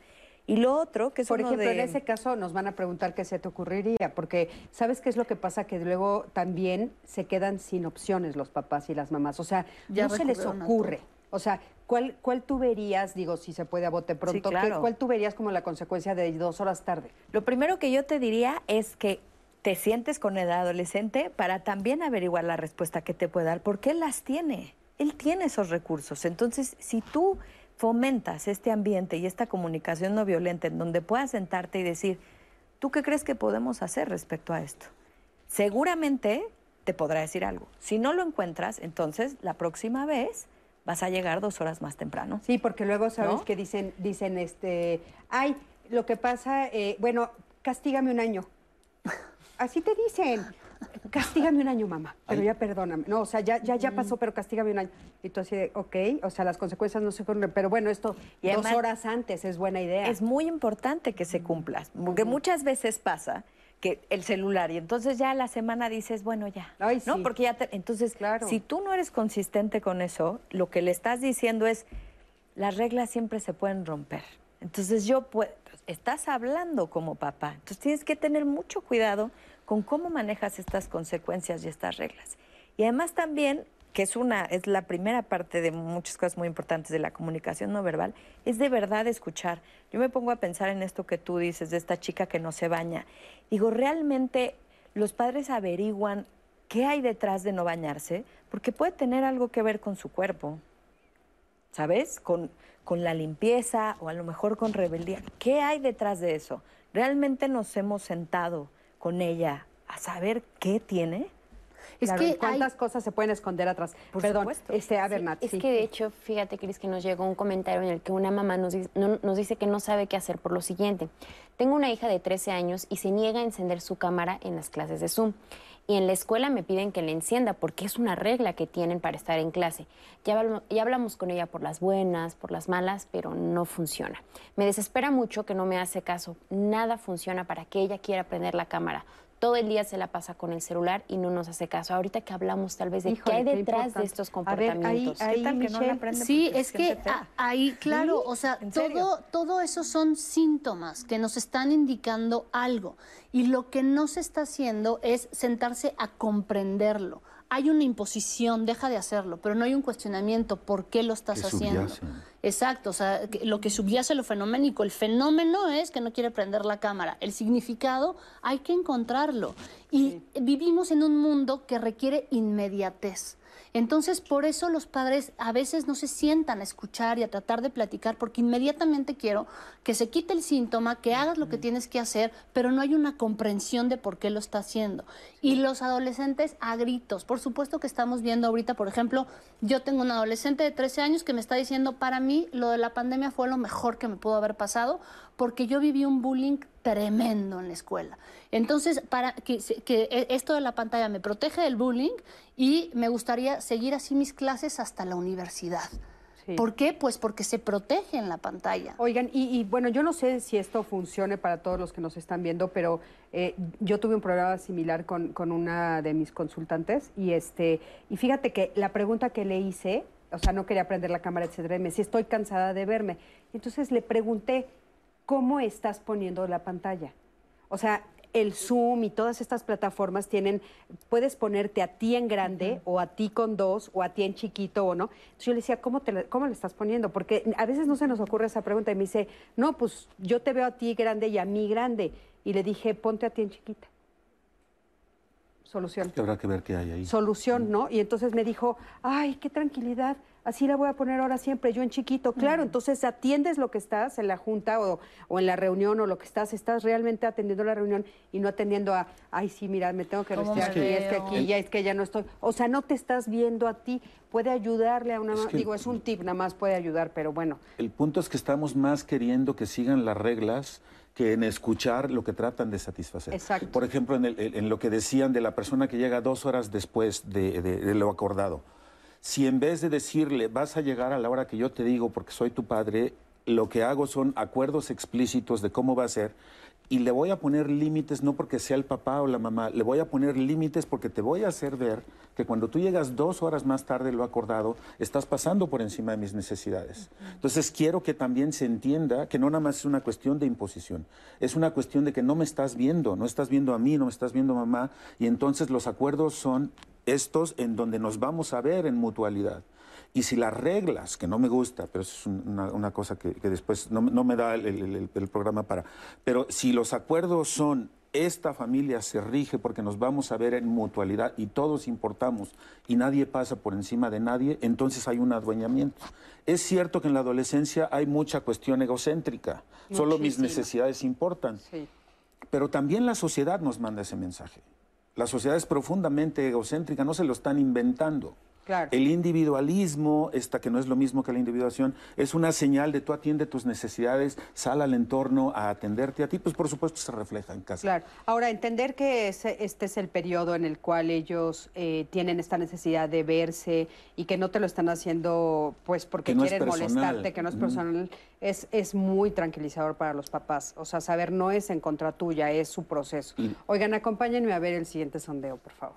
Y lo otro, que es Por uno ejemplo, de... en ese caso nos van a preguntar qué se te ocurriría, porque ¿sabes qué es lo que pasa? Que luego también se quedan sin opciones los papás y las mamás. O sea, Ya no se les ocurre. O sea, ¿cuál, ¿cuál tú verías, digo, si se puede a bote pronto, ¿qué- claro. cuál tú verías como la consecuencia de dos horas tarde? Lo primero que yo te diría es que te sientes con el adolescente para también averiguar la respuesta que te puede dar, porque él las tiene. Él tiene esos recursos. Entonces, si tú fomentas este ambiente y esta comunicación no violenta en donde puedas sentarte y decir, ¿tú qué crees que podemos hacer respecto a esto? Seguramente te podrá decir algo. Si no lo encuentras, entonces la próxima vez vas a llegar dos horas más temprano. Sí, porque luego sabes ¿No? que dicen, dicen, este, ay, lo que pasa, eh, bueno, castígame un año. Así te dicen. Castígame un año, mamá, pero ya perdóname. No, o sea, ya, ya, ya pasó, pero castígame un año. Y tú así de, ok, o sea, las consecuencias no se corren, pero bueno, esto Y dos horas antes es buena idea. Es muy importante que se cumpla, porque muchas veces pasa que el celular y entonces ya a la semana dices, bueno, ya, Ay, ¿no? sí. Porque ya te- entonces, Claro. si tú no eres consistente con eso, lo que le estás diciendo es, las reglas siempre se pueden romper. Entonces yo puedo, estás hablando como papá, entonces tienes que tener mucho cuidado con cómo manejas estas consecuencias y estas reglas. Y además también, que es una, es la primera parte de muchas cosas muy importantes de la comunicación no verbal, es de verdad escuchar. Yo me pongo a pensar en esto que tú dices de esta chica que no se baña. Digo, realmente los padres averiguan qué hay detrás de no bañarse, porque puede tener algo que ver con su cuerpo. ¿sabes? Con, con la limpieza o a lo mejor con rebeldía. ¿Qué hay detrás de eso? ¿Realmente nos hemos sentado con ella a saber qué tiene? Es Claro, que ¿y ¿Cuántas cosas se pueden esconder atrás? Por Perdón, supuesto. este, a ver, Sí, Nat, es sí. que de hecho, fíjate, Cris, que nos llegó un comentario en el que una mamá nos, dice- no- nos dice que no sabe qué hacer por lo siguiente. Tengo una hija de 13 años y se niega a encender su cámara en las clases de Zoom. Y en la escuela me piden que la encienda porque es una regla que tienen para estar en clase. Ya, ya hablamos con ella por las buenas, por las malas, pero no funciona. Me desespera mucho que no me hace caso. Nada funciona para que ella quiera prender la cámara. Todo el día se la pasa con el celular y no nos hace caso. Ahorita que hablamos tal vez de Híjole, qué hay qué detrás de estos A ver, ahí- comportamientos. ahí, ¿Qué tal que no la Michelle? aprende Sí, es que a- ahí, claro, o sea, todo, todo eso son síntomas que nos están indicando algo. Y lo que no se está haciendo es sentarse a comprenderlo. Hay una imposición, deja de hacerlo, pero no hay un cuestionamiento, ¿por qué lo estás Que haciendo? subyace. Exacto, o sea, que- lo que subyace lo fenoménico. El fenómeno es que no quiere prender la cámara. El significado hay que encontrarlo. Y vivimos en un mundo que requiere inmediatez. Entonces, por eso los padres a veces no se sientan a escuchar y a tratar de platicar, porque inmediatamente quiero que se quite el síntoma, que hagas lo que tienes que hacer, pero no hay una comprensión de por qué lo está haciendo. Y los adolescentes a gritos. Por supuesto que estamos viendo ahorita, por ejemplo, yo tengo un adolescente de 13 años que me está diciendo, para mí lo de la pandemia fue lo mejor que me pudo haber pasado, porque yo viví un bullying tremendo en la escuela. Entonces, para que, que e- esto de la pantalla me protege del bullying y me gustaría seguir así mis clases hasta la universidad. Sí. ¿Por qué? Pues porque se protege en la pantalla. Oigan, y, y, bueno, yo no sé si esto funcione para todos los que nos están viendo, pero eh, yo tuve un programa similar con, con una de mis consultantes y este y fíjate que la pregunta que le hice, o sea, no quería prender la cámara, etcétera, y me decía, estoy cansada de verme. Entonces le pregunté, ¿cómo estás poniendo la pantalla? O sea, el Zoom y todas estas plataformas tienen, puedes ponerte a ti en grande o a ti con dos o a ti en chiquito o no. Entonces yo le decía, ¿cómo, te, la- ¿cómo le estás poniendo? Porque a veces no se nos ocurre esa pregunta y me dice, no, pues yo te veo a ti grande y a mí grande. Y le dije, ponte a ti en chiquita. Solución. Que habrá que ver qué hay ahí. Solución, ¿no? Y entonces me dijo, ay, qué tranquilidad, así la voy a poner ahora siempre, yo en chiquito. Claro, entonces atiendes lo que estás en la junta o, o en la reunión o lo que estás, estás realmente atendiendo la reunión y no atendiendo a, ay, sí, mira, me tengo que ¿Cómo retirar, me y es que aquí, ya es que ya no estoy. O sea, no te estás viendo a ti, puede ayudarle a una, Es ma- que- digo, es un tip, nada más puede ayudar, pero bueno. El punto es que estamos más queriendo que sigan las reglas que en escuchar lo que tratan de satisfacer. Exacto. Por ejemplo, en, el- en lo que decían de la persona que llega dos horas después de, de- de lo acordado. Si en vez de decirle, vas a llegar a la hora que yo te digo porque soy tu padre, lo que hago son acuerdos explícitos de cómo va a ser y le voy a poner límites no porque sea el papá o la mamá, le voy a poner límites porque te voy a hacer ver que cuando tú llegas dos horas más tarde de lo acordado, estás pasando por encima de mis necesidades. Entonces quiero que también se entienda que no nada más es una cuestión de imposición, es una cuestión de que no me estás viendo, no estás viendo a mí, no me estás viendo a mamá, y entonces los acuerdos son estos en donde nos vamos a ver en mutualidad. Y si las reglas, que no me gusta, pero eso es un- una, una cosa que, que después no, no me da el, el- el- el programa para, pero si los acuerdos son, esta familia se rige porque nos vamos a ver en mutualidad y todos importamos y nadie pasa por encima de nadie, entonces hay un adueñamiento. Es cierto que en la adolescencia hay mucha cuestión egocéntrica, solo mis necesidades importan. Sí. Pero también la sociedad nos manda ese mensaje. La sociedad es profundamente egocéntrica, no se lo están inventando. Claro. El individualismo, esta que no es lo mismo que la individuación, es una señal de tú atiende tus necesidades, sal al entorno a atenderte a ti, pues por supuesto se refleja en casa. Claro. Ahora, entender que ese- este es el periodo en el cual ellos eh, tienen esta necesidad de verse y que no te lo están haciendo pues porque Que no quieren molestarte, que no es personal, es, es muy tranquilizador para los papás. O sea, saber no es en contra tuya, es su proceso. Oigan, acompáñenme a ver el siguiente sondeo, por favor.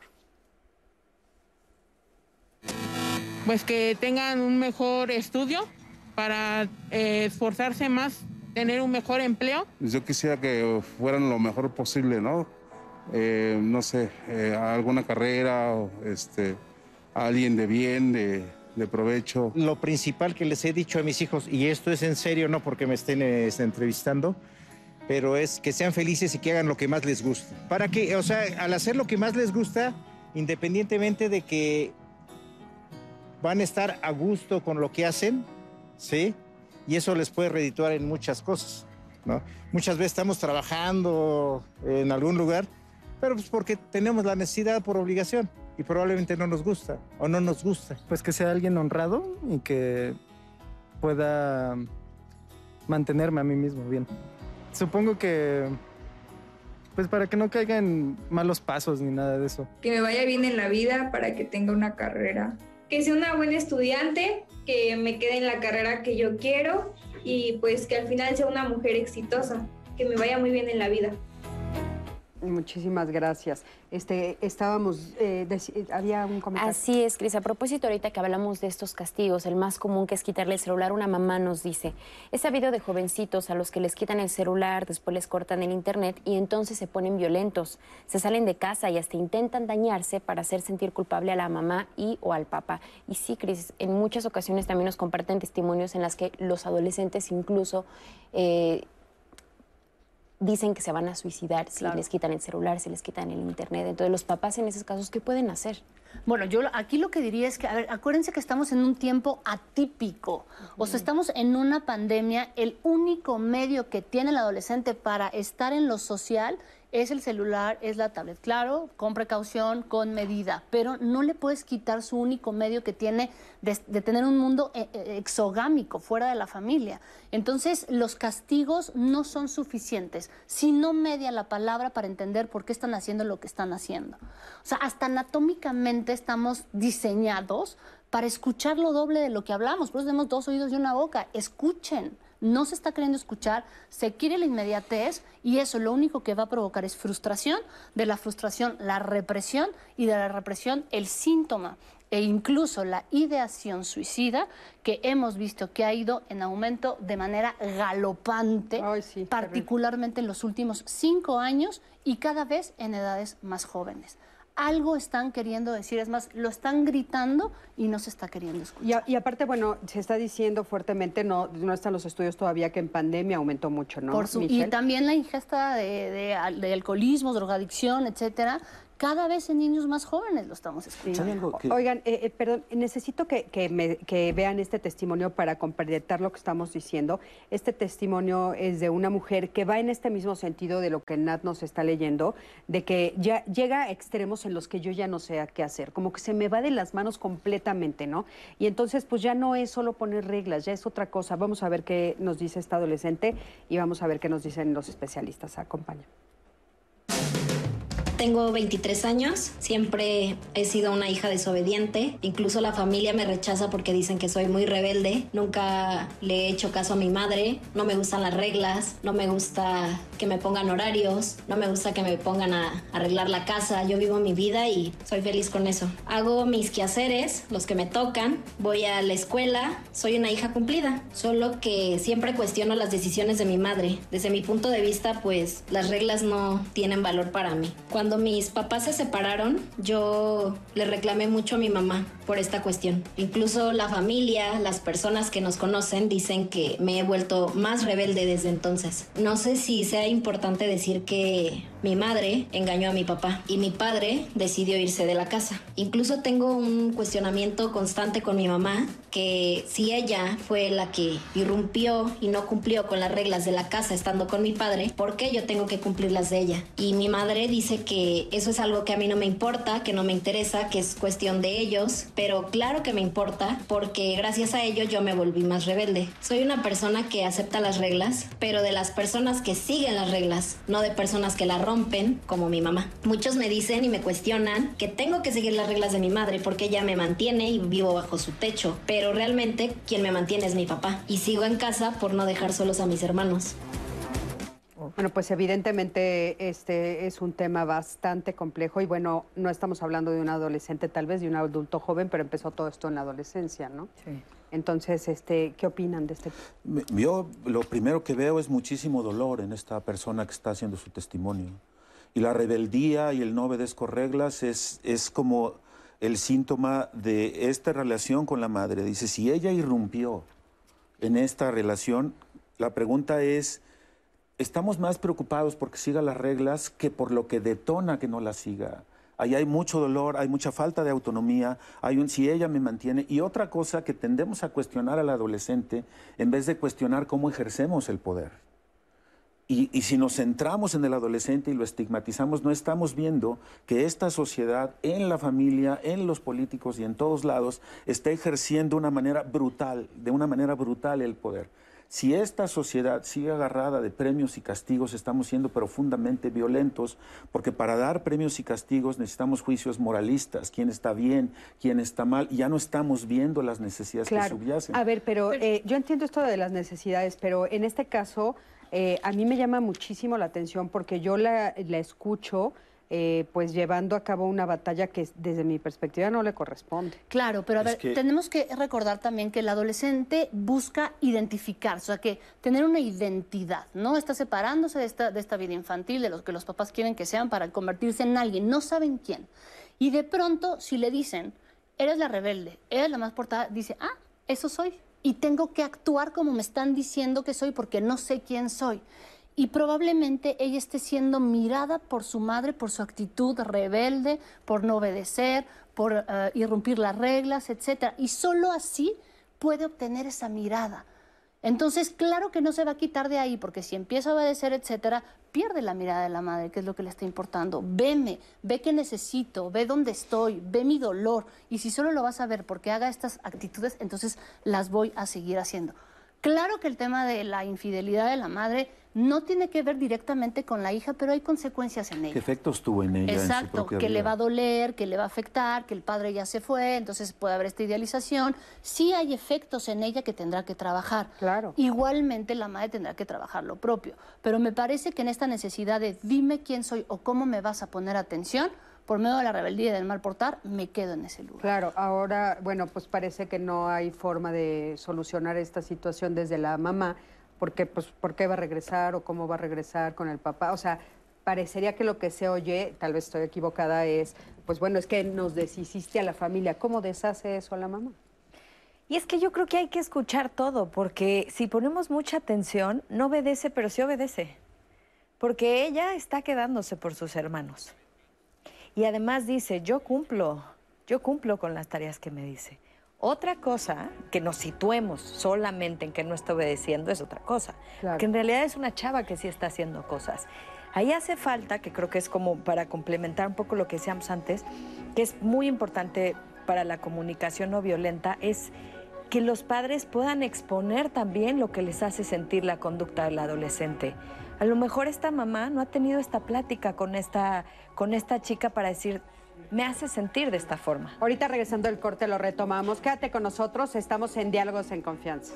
Pues que tengan un mejor estudio para eh, esforzarse más, tener un mejor empleo. Yo quisiera que fueran lo mejor posible, ¿no? Eh, no sé, eh, alguna carrera, o, este, alguien de bien, de, de provecho. Lo principal que les he dicho a mis hijos, y esto es en serio, no porque me estén eh, entrevistando, pero es que sean felices y que hagan lo que más les gusta. Para que, o sea, al hacer lo que más les gusta, independientemente de que van a estar a gusto con lo que hacen, ¿sí? Y eso les puede redituar en muchas cosas, ¿no? Muchas veces estamos trabajando en algún lugar, pero pues porque tenemos la necesidad por obligación y probablemente no nos gusta o no nos gusta. Pues que sea alguien honrado y que pueda mantenerme a mí mismo bien. Supongo que, pues para que no caiga en malos pasos ni nada de eso. Que me vaya bien en la vida para que tenga una carrera. Que sea una buena estudiante, que me quede en la carrera que yo quiero y pues que al final sea una mujer exitosa, que me vaya muy bien en la vida. Muchísimas gracias. Este, estábamos, eh, había un comentario. Así es, Cris. A propósito, ahorita que hablamos de estos castigos, el más común que es quitarle el celular, una mamá nos dice, he sabido de jovencitos a los que les quitan el celular, después les cortan el internet y entonces se ponen violentos, se salen de casa y hasta intentan dañarse para hacer sentir culpable a la mamá y o al papá. Y sí, Cris, en muchas ocasiones también nos comparten testimonios en las que los adolescentes incluso... Eh, dicen que se van a suicidar si les quitan el celular, si les quitan el internet. Entonces, los papás en esos casos, ¿qué pueden hacer? Bueno, yo aquí lo que diría es que, a ver, acuérdense que estamos en un tiempo atípico. O sea, estamos en una pandemia. El único medio que tiene el adolescente para estar en lo social es el celular, es la tablet. Claro, con precaución, con medida, pero no le puedes quitar su único medio que tiene de, tener un mundo eh, eh, exogámico, fuera de la familia. Entonces, los castigos no son suficientes si no media la palabra para entender por qué están haciendo lo que están haciendo. O sea, hasta anatómicamente estamos diseñados para escuchar lo doble de lo que hablamos. Por eso tenemos dos oídos y una boca. Escuchen. No se está queriendo escuchar, se quiere la inmediatez y eso lo único que va a provocar es frustración, de la frustración la represión y de la represión el síntoma e incluso la ideación suicida que hemos visto que ha ido en aumento de manera galopante, particularmente en los últimos cinco años y cada vez en edades más jóvenes algo están queriendo decir, es más, lo están gritando y no se está queriendo escuchar. Y, aparte, bueno, se está diciendo fuertemente, no, no están los estudios todavía, que en pandemia aumentó mucho, ¿no? Por y también la ingesta de, de alcoholismo, drogadicción, etcétera, cada vez en niños más jóvenes lo estamos escribiendo. Oigan, eh, eh, perdón, necesito que, que, vean este testimonio para completar lo que estamos diciendo. Este testimonio es de una mujer que va en este mismo sentido de lo que Nat nos está leyendo, de que ya llega a extremos en los que yo ya no sé qué hacer, como que se me va de las manos completamente, ¿no? Y entonces, pues ya no es solo poner reglas, ya es otra cosa. Vamos a ver qué nos dice esta adolescente y vamos a ver qué nos dicen los especialistas. Acompaña. Tengo 23 años, siempre he sido una hija desobediente, incluso la familia me rechaza porque dicen que soy muy rebelde, nunca le he hecho caso a mi madre, no me gustan las reglas, no me gusta que me pongan horarios, no me gusta que me pongan a arreglar la casa, yo vivo mi vida y soy feliz con eso. Hago mis quehaceres, los que me tocan, voy a la escuela, soy una hija cumplida, solo que siempre cuestiono las decisiones de mi madre. Desde mi punto de vista, pues las reglas no tienen valor para mí. Cuando cuando mis papás se separaron, yo le reclamé mucho a mi mamá por esta cuestión. Incluso la familia, las personas que nos conocen dicen que me he vuelto más rebelde desde entonces. No sé si sea importante decir que mi madre engañó a mi papá y mi padre decidió irse de la casa. Incluso tengo un cuestionamiento constante con mi mamá que si ella fue la que irrumpió y no cumplió con las reglas de la casa estando con mi padre, ¿por qué yo tengo que cumplir las de ella? Y mi madre dice que eso es algo que a mí no me importa, que no me interesa, que es cuestión de ellos, pero claro que me importa porque gracias a ello yo me volví más rebelde. Soy una persona que acepta las reglas, pero de las personas que siguen las reglas, no de personas que las rompen como mi mamá. Muchos me dicen y me cuestionan que tengo que seguir las reglas de mi madre porque ella me mantiene y vivo bajo su techo, pero realmente quien me mantiene es mi papá y sigo en casa por no dejar solos a mis hermanos. Bueno, pues evidentemente este es un tema bastante complejo y bueno, no estamos hablando de un adolescente tal vez, de un adulto joven, pero empezó todo esto en la adolescencia, ¿no? Sí. Entonces, este, ¿qué opinan de este? Yo lo primero que veo es muchísimo dolor en esta persona que está haciendo su testimonio. Y la rebeldía y el no obedezco reglas es, es como el síntoma de esta relación con la madre. Dice, si ella irrumpió en esta relación, la pregunta es, ¿estamos más preocupados porque siga las reglas que por lo que detona que no las siga? Ahí hay mucho dolor, hay mucha falta de autonomía, hay un si ella me mantiene. Y otra cosa que tendemos a cuestionar al adolescente en vez de cuestionar cómo ejercemos el poder. Y, y, si nos centramos en el adolescente y lo estigmatizamos, no estamos viendo que esta sociedad, en la familia, en los políticos y en todos lados, está ejerciendo una manera brutal, de una manera brutal el poder. Si esta sociedad sigue agarrada de premios y castigos, estamos siendo profundamente violentos, porque para dar premios y castigos necesitamos juicios moralistas, quién está bien, quién está mal, y ya no estamos viendo las necesidades que subyacen. A ver, pero eh, yo entiendo esto de las necesidades, pero en este caso eh, a mí me llama muchísimo la atención porque yo la, la escucho eh, pues llevando a cabo una batalla que desde mi perspectiva no le corresponde. Claro, pero a Es ver, que- tenemos que recordar también que el adolescente busca identificarse, o sea, que tener una identidad, ¿no? Está separándose de esta, de esta vida infantil, de lo que los papás quieren que sean para convertirse en alguien, no saben quién. Y de pronto, si le dicen, eres la rebelde, eres la más portada, dice, ah, eso soy. Y tengo que actuar como me están diciendo que soy porque no sé quién soy. Y probablemente ella esté siendo mirada por su madre por su actitud rebelde, por no obedecer, por eh, irrumpir las reglas, etc. Y solo así puede obtener esa mirada. Entonces, claro que no se va a quitar de ahí, porque si empieza a obedecer, etcétera, pierde la mirada de la madre, que es lo que le está importando. Veme, ve qué necesito, ve dónde estoy, ve mi dolor. Y si solo lo vas a ver porque haga estas actitudes, entonces las voy a seguir haciendo. Claro que el tema de la infidelidad de la madre no tiene que ver directamente con la hija, pero hay consecuencias en ella. ¿Qué efectos tuvo en ella? en su Exacto, que le va a doler, que le va a afectar, que el padre ya se fue, entonces puede haber esta idealización. Sí hay efectos en ella que tendrá que trabajar. Claro. Igualmente la madre tendrá que trabajar lo propio. Pero me parece que en esta necesidad de dime quién soy o cómo me vas a poner atención, por medio de la rebeldía y del mal portar, me quedo en ese lugar. Claro, ahora, bueno, pues parece que no hay forma de solucionar esta situación desde la mamá, porque, pues, ¿por qué va a regresar o cómo va a regresar con el papá? O sea, parecería que lo que se oye, tal vez estoy equivocada, es, pues bueno, es que nos deshiciste a la familia. ¿Cómo deshace eso a la mamá? Y es que yo creo que hay que escuchar todo, porque si ponemos mucha atención, no obedece, pero sí obedece. Porque ella está quedándose por sus hermanos. Y además dice, yo cumplo, yo cumplo con las tareas que me dice. Otra cosa, que nos situemos solamente en que no está obedeciendo, es otra cosa. Claro. Que en realidad es una chava que sí está haciendo cosas. Ahí hace falta, que creo que es como para complementar un poco lo que decíamos antes, que es muy importante para la comunicación no violenta, es que los padres puedan exponer también lo que les hace sentir la conducta del adolescente. A lo mejor esta mamá no ha tenido esta plática con esta, con esta chica para decir, me hace sentir de esta forma. Ahorita regresando del corte lo retomamos. Quédate con nosotros, estamos en Diálogos en Confianza.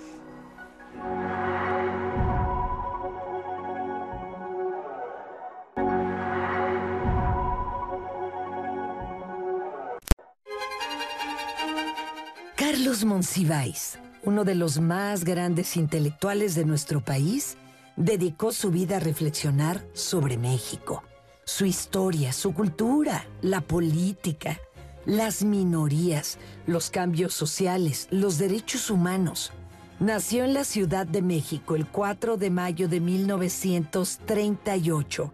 Carlos Monsiváis, uno de los más grandes intelectuales de nuestro país, dedicó su vida a reflexionar sobre México, su historia, su cultura, la política, las minorías, los cambios sociales, los derechos humanos. Nació en la Ciudad de México el 4 de mayo de 1938.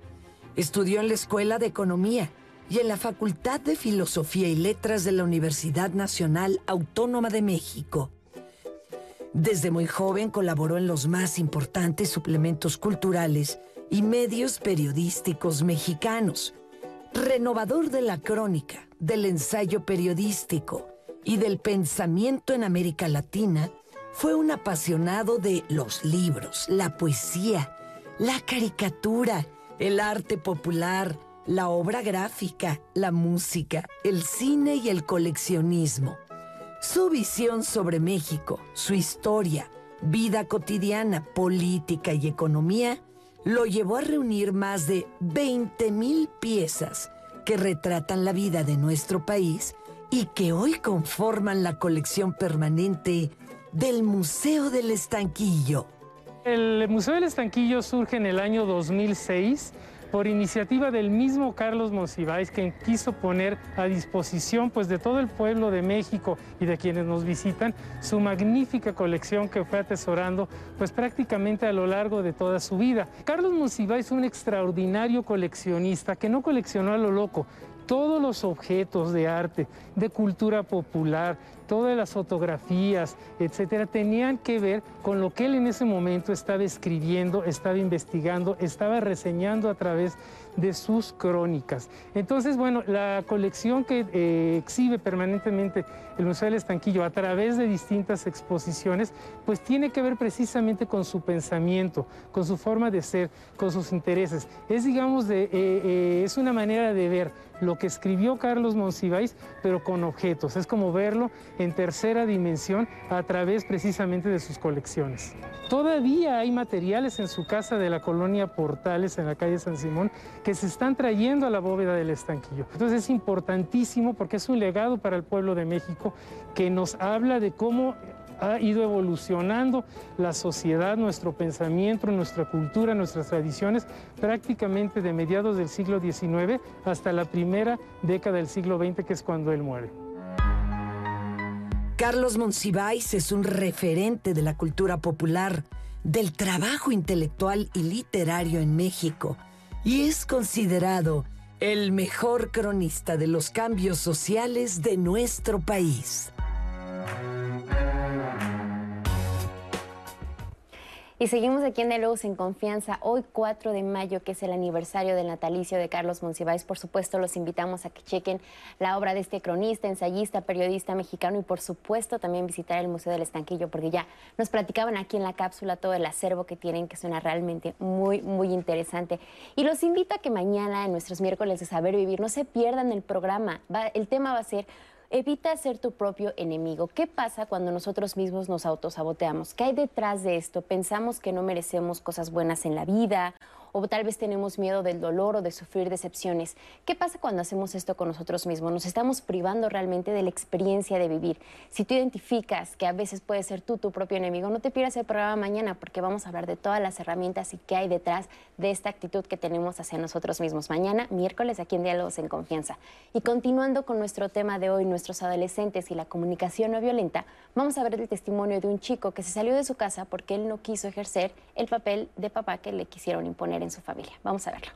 Estudió en la Escuela de Economía y en la Facultad de Filosofía y Letras de la Universidad Nacional Autónoma de México. Desde muy joven colaboró en los más importantes suplementos culturales y medios periodísticos mexicanos. Renovador de la crónica, del ensayo periodístico y del pensamiento en América Latina, fue un apasionado de los libros, la poesía, la caricatura, el arte popular, la obra gráfica, la música, el cine y el coleccionismo. Su visión sobre México, su historia, vida cotidiana, política y economía lo llevó a reunir más de 20.000 piezas que retratan la vida de nuestro país y que hoy conforman la colección permanente del Museo del Estanquillo. El Museo del Estanquillo surge en el año 2006 por iniciativa del mismo Carlos Monsiváis, quien quiso poner a disposición pues, de todo el pueblo de México y de quienes nos visitan su magnífica colección que fue atesorando pues, prácticamente a lo largo de toda su vida. Carlos Monsiváis es un extraordinario coleccionista que no coleccionó a lo loco, todos los objetos de arte, de cultura popular, todas las fotografías, etcétera, tenían que ver con lo que él en ese momento estaba escribiendo, estaba investigando, estaba reseñando a través de sus crónicas. Entonces, bueno, la colección que eh, exhibe permanentemente el Museo del Estanquillo a través de distintas exposiciones, pues tiene que ver precisamente con su pensamiento, con su forma de ser, con sus intereses. Es, digamos, de, eh, eh, es una manera de ver lo que escribió Carlos Monsiváis, pero con objetos. Es como verlo en tercera dimensión a través precisamente de sus colecciones. Todavía hay materiales en su casa de la colonia Portales, en la calle San Simón, que se están trayendo a la bóveda del estanquillo. Entonces es importantísimo porque es un legado para el pueblo de México que nos habla de cómo ha ido evolucionando la sociedad, nuestro pensamiento, nuestra cultura, nuestras tradiciones, prácticamente de mediados del siglo XIX hasta la primera década del siglo XX, que es cuando él muere. Carlos Monsiváis es un referente de la cultura popular, del trabajo intelectual y literario en México, y es considerado el mejor cronista de los cambios sociales de nuestro país. Y seguimos aquí en Diálogos en Confianza, hoy 4 de mayo, que es el aniversario del natalicio de Carlos Monsiváis. Por supuesto, los invitamos a que chequen la obra de este cronista, ensayista, periodista mexicano y, por supuesto, también visitar el Museo del Estanquillo, porque ya nos platicaban aquí en la cápsula todo el acervo que tienen, que suena realmente muy, muy interesante. Y los invito a que mañana, en nuestros miércoles de Saber Vivir, no se pierdan el programa. el tema va a ser Evita ser tu propio enemigo. ¿Qué pasa cuando nosotros mismos nos autosaboteamos? ¿Qué hay detrás de esto? Pensamos que no merecemos cosas buenas en la vida o tal vez tenemos miedo del dolor o de sufrir decepciones. ¿Qué pasa cuando hacemos esto con nosotros mismos? Nos estamos privando realmente de la experiencia de vivir. Si tú identificas que a veces puedes ser tú tu propio enemigo, no te pierdas el programa mañana porque vamos a hablar de todas las herramientas y qué hay detrás de esta actitud que tenemos hacia nosotros mismos. Mañana, miércoles, aquí en Diálogos en Confianza. Y continuando con nuestro tema de hoy, nuestros adolescentes y la comunicación no violenta, vamos a ver el testimonio de un chico que se salió de su casa porque él no quiso ejercer el papel de papá que le quisieron imponer en su familia. Vamos a verlo.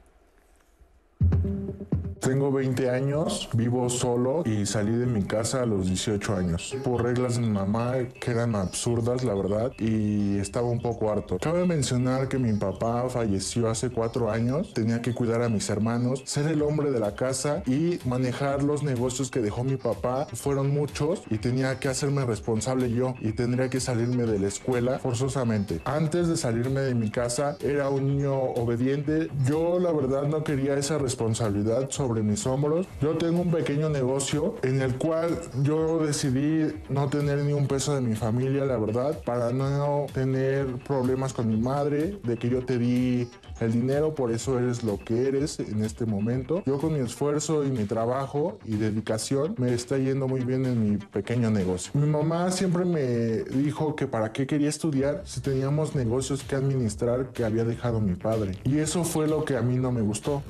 Tengo 20 años, vivo solo y salí de mi casa a los 18 años. Por reglas de mi mamá que eran absurdas, la verdad, y estaba un poco harto. Cabe mencionar que mi papá falleció hace cuatro años, tenía que cuidar a mis hermanos, ser el hombre de la casa y manejar los negocios que dejó mi papá. Fueron muchos y tenía que hacerme responsable yo y tendría que salirme de la escuela forzosamente. Antes de salirme de mi casa era un niño obediente. Yo la verdad no quería esa responsabilidad sobre mis hombros. Yo tengo un pequeño negocio en el cual yo decidí no tener ni un peso de mi familia, la verdad, para no tener problemas con mi madre, de que yo te di el dinero, por eso eres lo que eres en este momento. Yo con mi esfuerzo y mi trabajo y dedicación me está yendo muy bien en mi pequeño negocio. Mi mamá siempre me dijo que para qué quería estudiar si teníamos negocios que administrar que había dejado mi padre. Y eso fue lo que a mí no me gustó.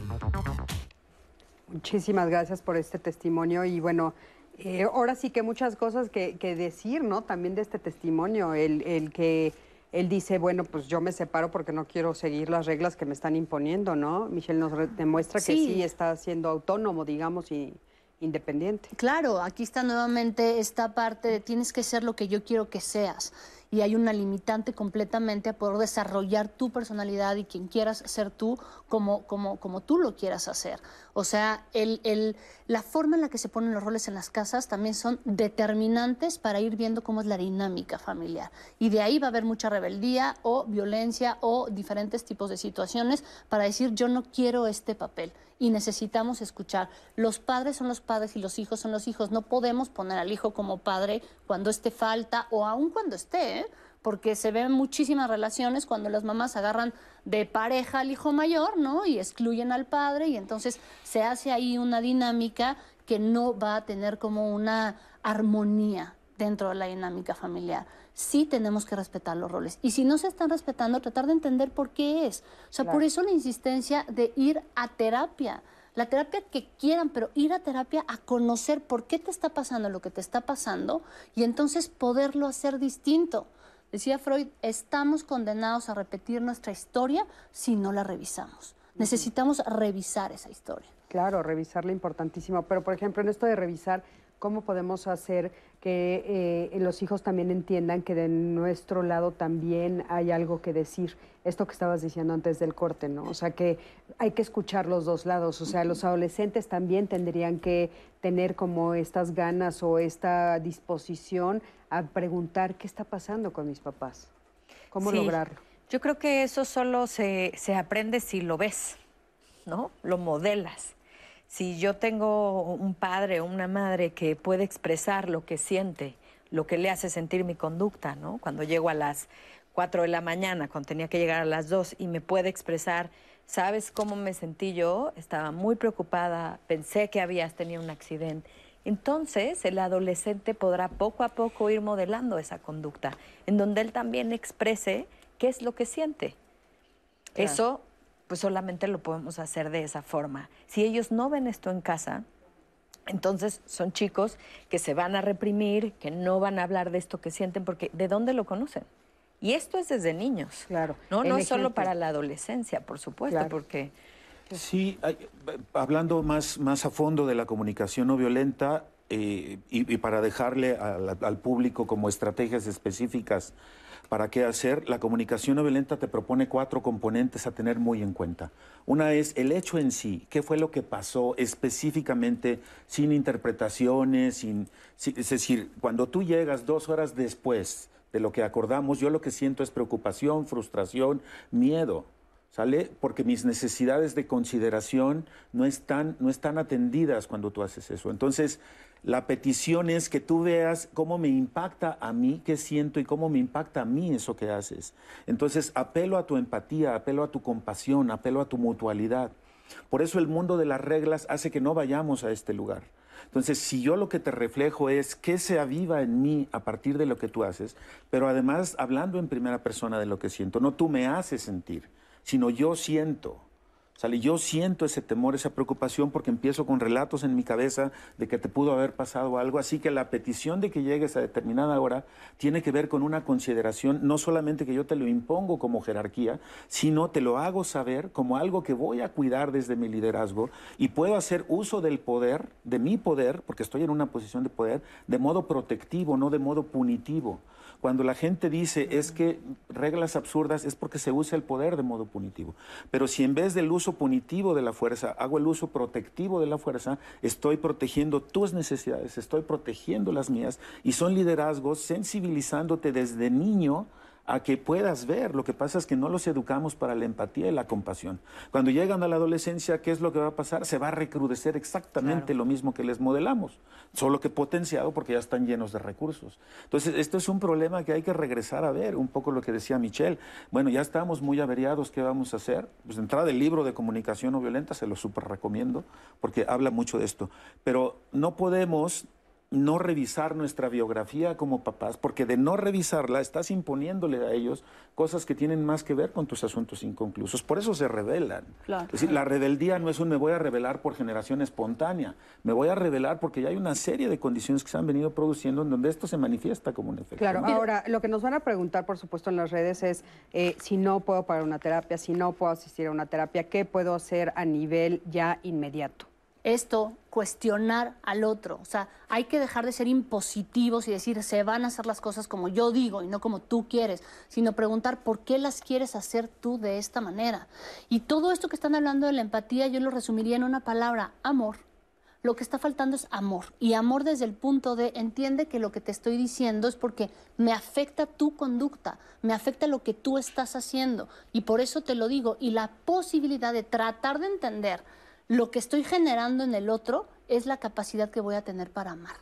Muchísimas gracias por este testimonio y bueno, eh, ahora sí que muchas cosas que, decir, ¿no? También de este testimonio, el, el, que él dice, bueno, pues yo me separo porque no quiero seguir las reglas que me están imponiendo, ¿no? Michelle nos demuestra que sí está siendo autónomo, digamos, y independiente. Claro, aquí está nuevamente esta parte de tienes que ser lo que yo quiero que seas y hay una limitante completamente a poder desarrollar tu personalidad y quien quieras ser tú como, como, como tú lo quieras hacer. O sea, el, el, la forma en la que se ponen los roles en las casas también son determinantes para ir viendo cómo es la dinámica familiar. Y de ahí va a haber mucha rebeldía o violencia o diferentes tipos de situaciones para decir yo no quiero este papel y necesitamos escuchar. Los padres son los padres y los hijos son los hijos. No podemos poner al hijo como padre cuando esté falta o aun cuando esté, ¿eh? Porque se ven muchísimas relaciones cuando las mamás agarran de pareja al hijo mayor, ¿no? Y excluyen al padre y entonces se hace ahí una dinámica que no va a tener como una armonía dentro de la dinámica familiar sí tenemos que respetar los roles. Y si no se están respetando, tratar de entender por qué es. O sea, por eso la insistencia de ir a terapia. La terapia que quieran, pero ir a terapia a conocer por qué te está pasando lo que te está pasando y entonces poderlo hacer distinto. Decía Freud, estamos condenados a repetir nuestra historia si no la revisamos. Necesitamos revisar esa historia. Claro, revisarla importantísimo. Pero, por ejemplo, en esto de revisar, ¿cómo podemos hacer que eh, los hijos también entiendan que de nuestro lado también hay algo que decir. Esto que estabas diciendo antes del corte, ¿no? O sea, que hay que escuchar los dos lados. O sea, los adolescentes también tendrían que tener como estas ganas o esta disposición a preguntar qué está pasando con mis papás. ¿Cómo lograrlo? Yo creo que eso solo se, se aprende si lo ves, ¿no? Lo modelas si yo tengo un padre o una madre que puede expresar lo que siente lo que le hace sentir mi conducta, ¿no? Cuando llego a las 4 de la mañana, cuando tenía que llegar a las 2 y me puede expresar, ¿sabes cómo me sentí yo? Estaba muy preocupada, pensé que habías tenido un accidente. Entonces, el adolescente podrá poco a poco ir modelando esa conducta, en donde él también exprese qué es lo que siente. Eso, pues solamente lo podemos hacer de esa forma. Si ellos no ven esto en casa, entonces son chicos que se van a reprimir, que no van a hablar de esto que sienten, porque ¿de dónde lo conocen? Y esto es desde niños. Claro. No, no es solo para la adolescencia, por supuesto, Claro. porque Sí, hay- hablando más, más a fondo de la comunicación no violenta eh, y, y para dejarle al, al público como estrategias específicas para qué hacer, la comunicación no violenta te propone cuatro componentes a tener muy en cuenta. Una es el hecho en sí, qué fue lo que pasó específicamente, sin interpretaciones, sin, es decir, cuando tú llegas dos horas después de lo que acordamos, yo lo que siento es preocupación, frustración, miedo. ¿Sale? Porque mis necesidades de consideración no están, no están atendidas cuando tú haces eso. Entonces, la petición es que tú veas cómo me impacta a mí, qué siento y cómo me impacta a mí eso que haces. Entonces, apelo a tu empatía, apelo a tu compasión, apelo a tu mutualidad. Por eso el mundo de las reglas hace que no vayamos a este lugar. Entonces, si yo lo que te reflejo es qué se aviva en mí a partir de lo que tú haces, pero además hablando en primera persona de lo que siento, no tú me haces sentir, sino yo siento. ¿Sale? Yo siento ese temor, esa preocupación porque empiezo con relatos en mi cabeza de que te pudo haber pasado algo. Así que la petición de que llegues a determinada hora tiene que ver con una consideración, no solamente que yo te lo impongo como jerarquía, sino te lo hago saber como algo que voy a cuidar desde mi liderazgo y puedo hacer uso del poder, de mi poder, porque estoy en una posición de poder, de modo protectivo, no de modo punitivo. Cuando la gente dice es que reglas absurdas es porque se usa el poder de modo punitivo. Pero si en vez del uso punitivo de la fuerza hago el uso protectivo de la fuerza, estoy protegiendo tus necesidades, estoy protegiendo las mías y son liderazgos sensibilizándote desde niño a que puedas ver. Lo que pasa es que no los educamos para la empatía y la compasión. Cuando llegan a la adolescencia, ¿qué es lo que va a pasar? Se va a recrudecer exactamente lo mismo que les modelamos, solo que potenciado porque ya están llenos de recursos. Entonces, esto es un problema que hay que regresar a ver, un poco lo que decía Michelle. Bueno, ya estamos muy averiados, ¿qué vamos a hacer? Pues entrada el libro de comunicación no violenta, se lo súper recomiendo, porque habla mucho de esto. Pero no podemos no revisar nuestra biografía como papás, porque de no revisarla estás imponiéndole a ellos cosas que tienen más que ver con tus asuntos inconclusos. Por eso se rebelan. Claro. Es decir, la rebeldía no es un me voy a rebelar por generación espontánea, me voy a rebelar porque ya hay una serie de condiciones que se han venido produciendo en donde esto se manifiesta como un efecto. Claro, ¿no? ahora lo que nos van a preguntar, por supuesto, en las redes es eh, si no puedo pagar una terapia, si no puedo asistir a una terapia, ¿qué puedo hacer a nivel ya inmediato? Esto, cuestionar al otro. O sea, hay que dejar de ser impositivos y decir se van a hacer las cosas como yo digo y no como tú quieres, sino preguntar por qué las quieres hacer tú de esta manera. Y todo esto que están hablando de la empatía, yo lo resumiría en una palabra, amor. Lo que está faltando es amor. Y amor desde el punto de entiende que lo que te estoy diciendo es porque me afecta tu conducta, me afecta lo que tú estás haciendo. Y por eso te lo digo. Y la posibilidad de tratar de entender lo que estoy generando en el otro es la capacidad que voy a tener para amar.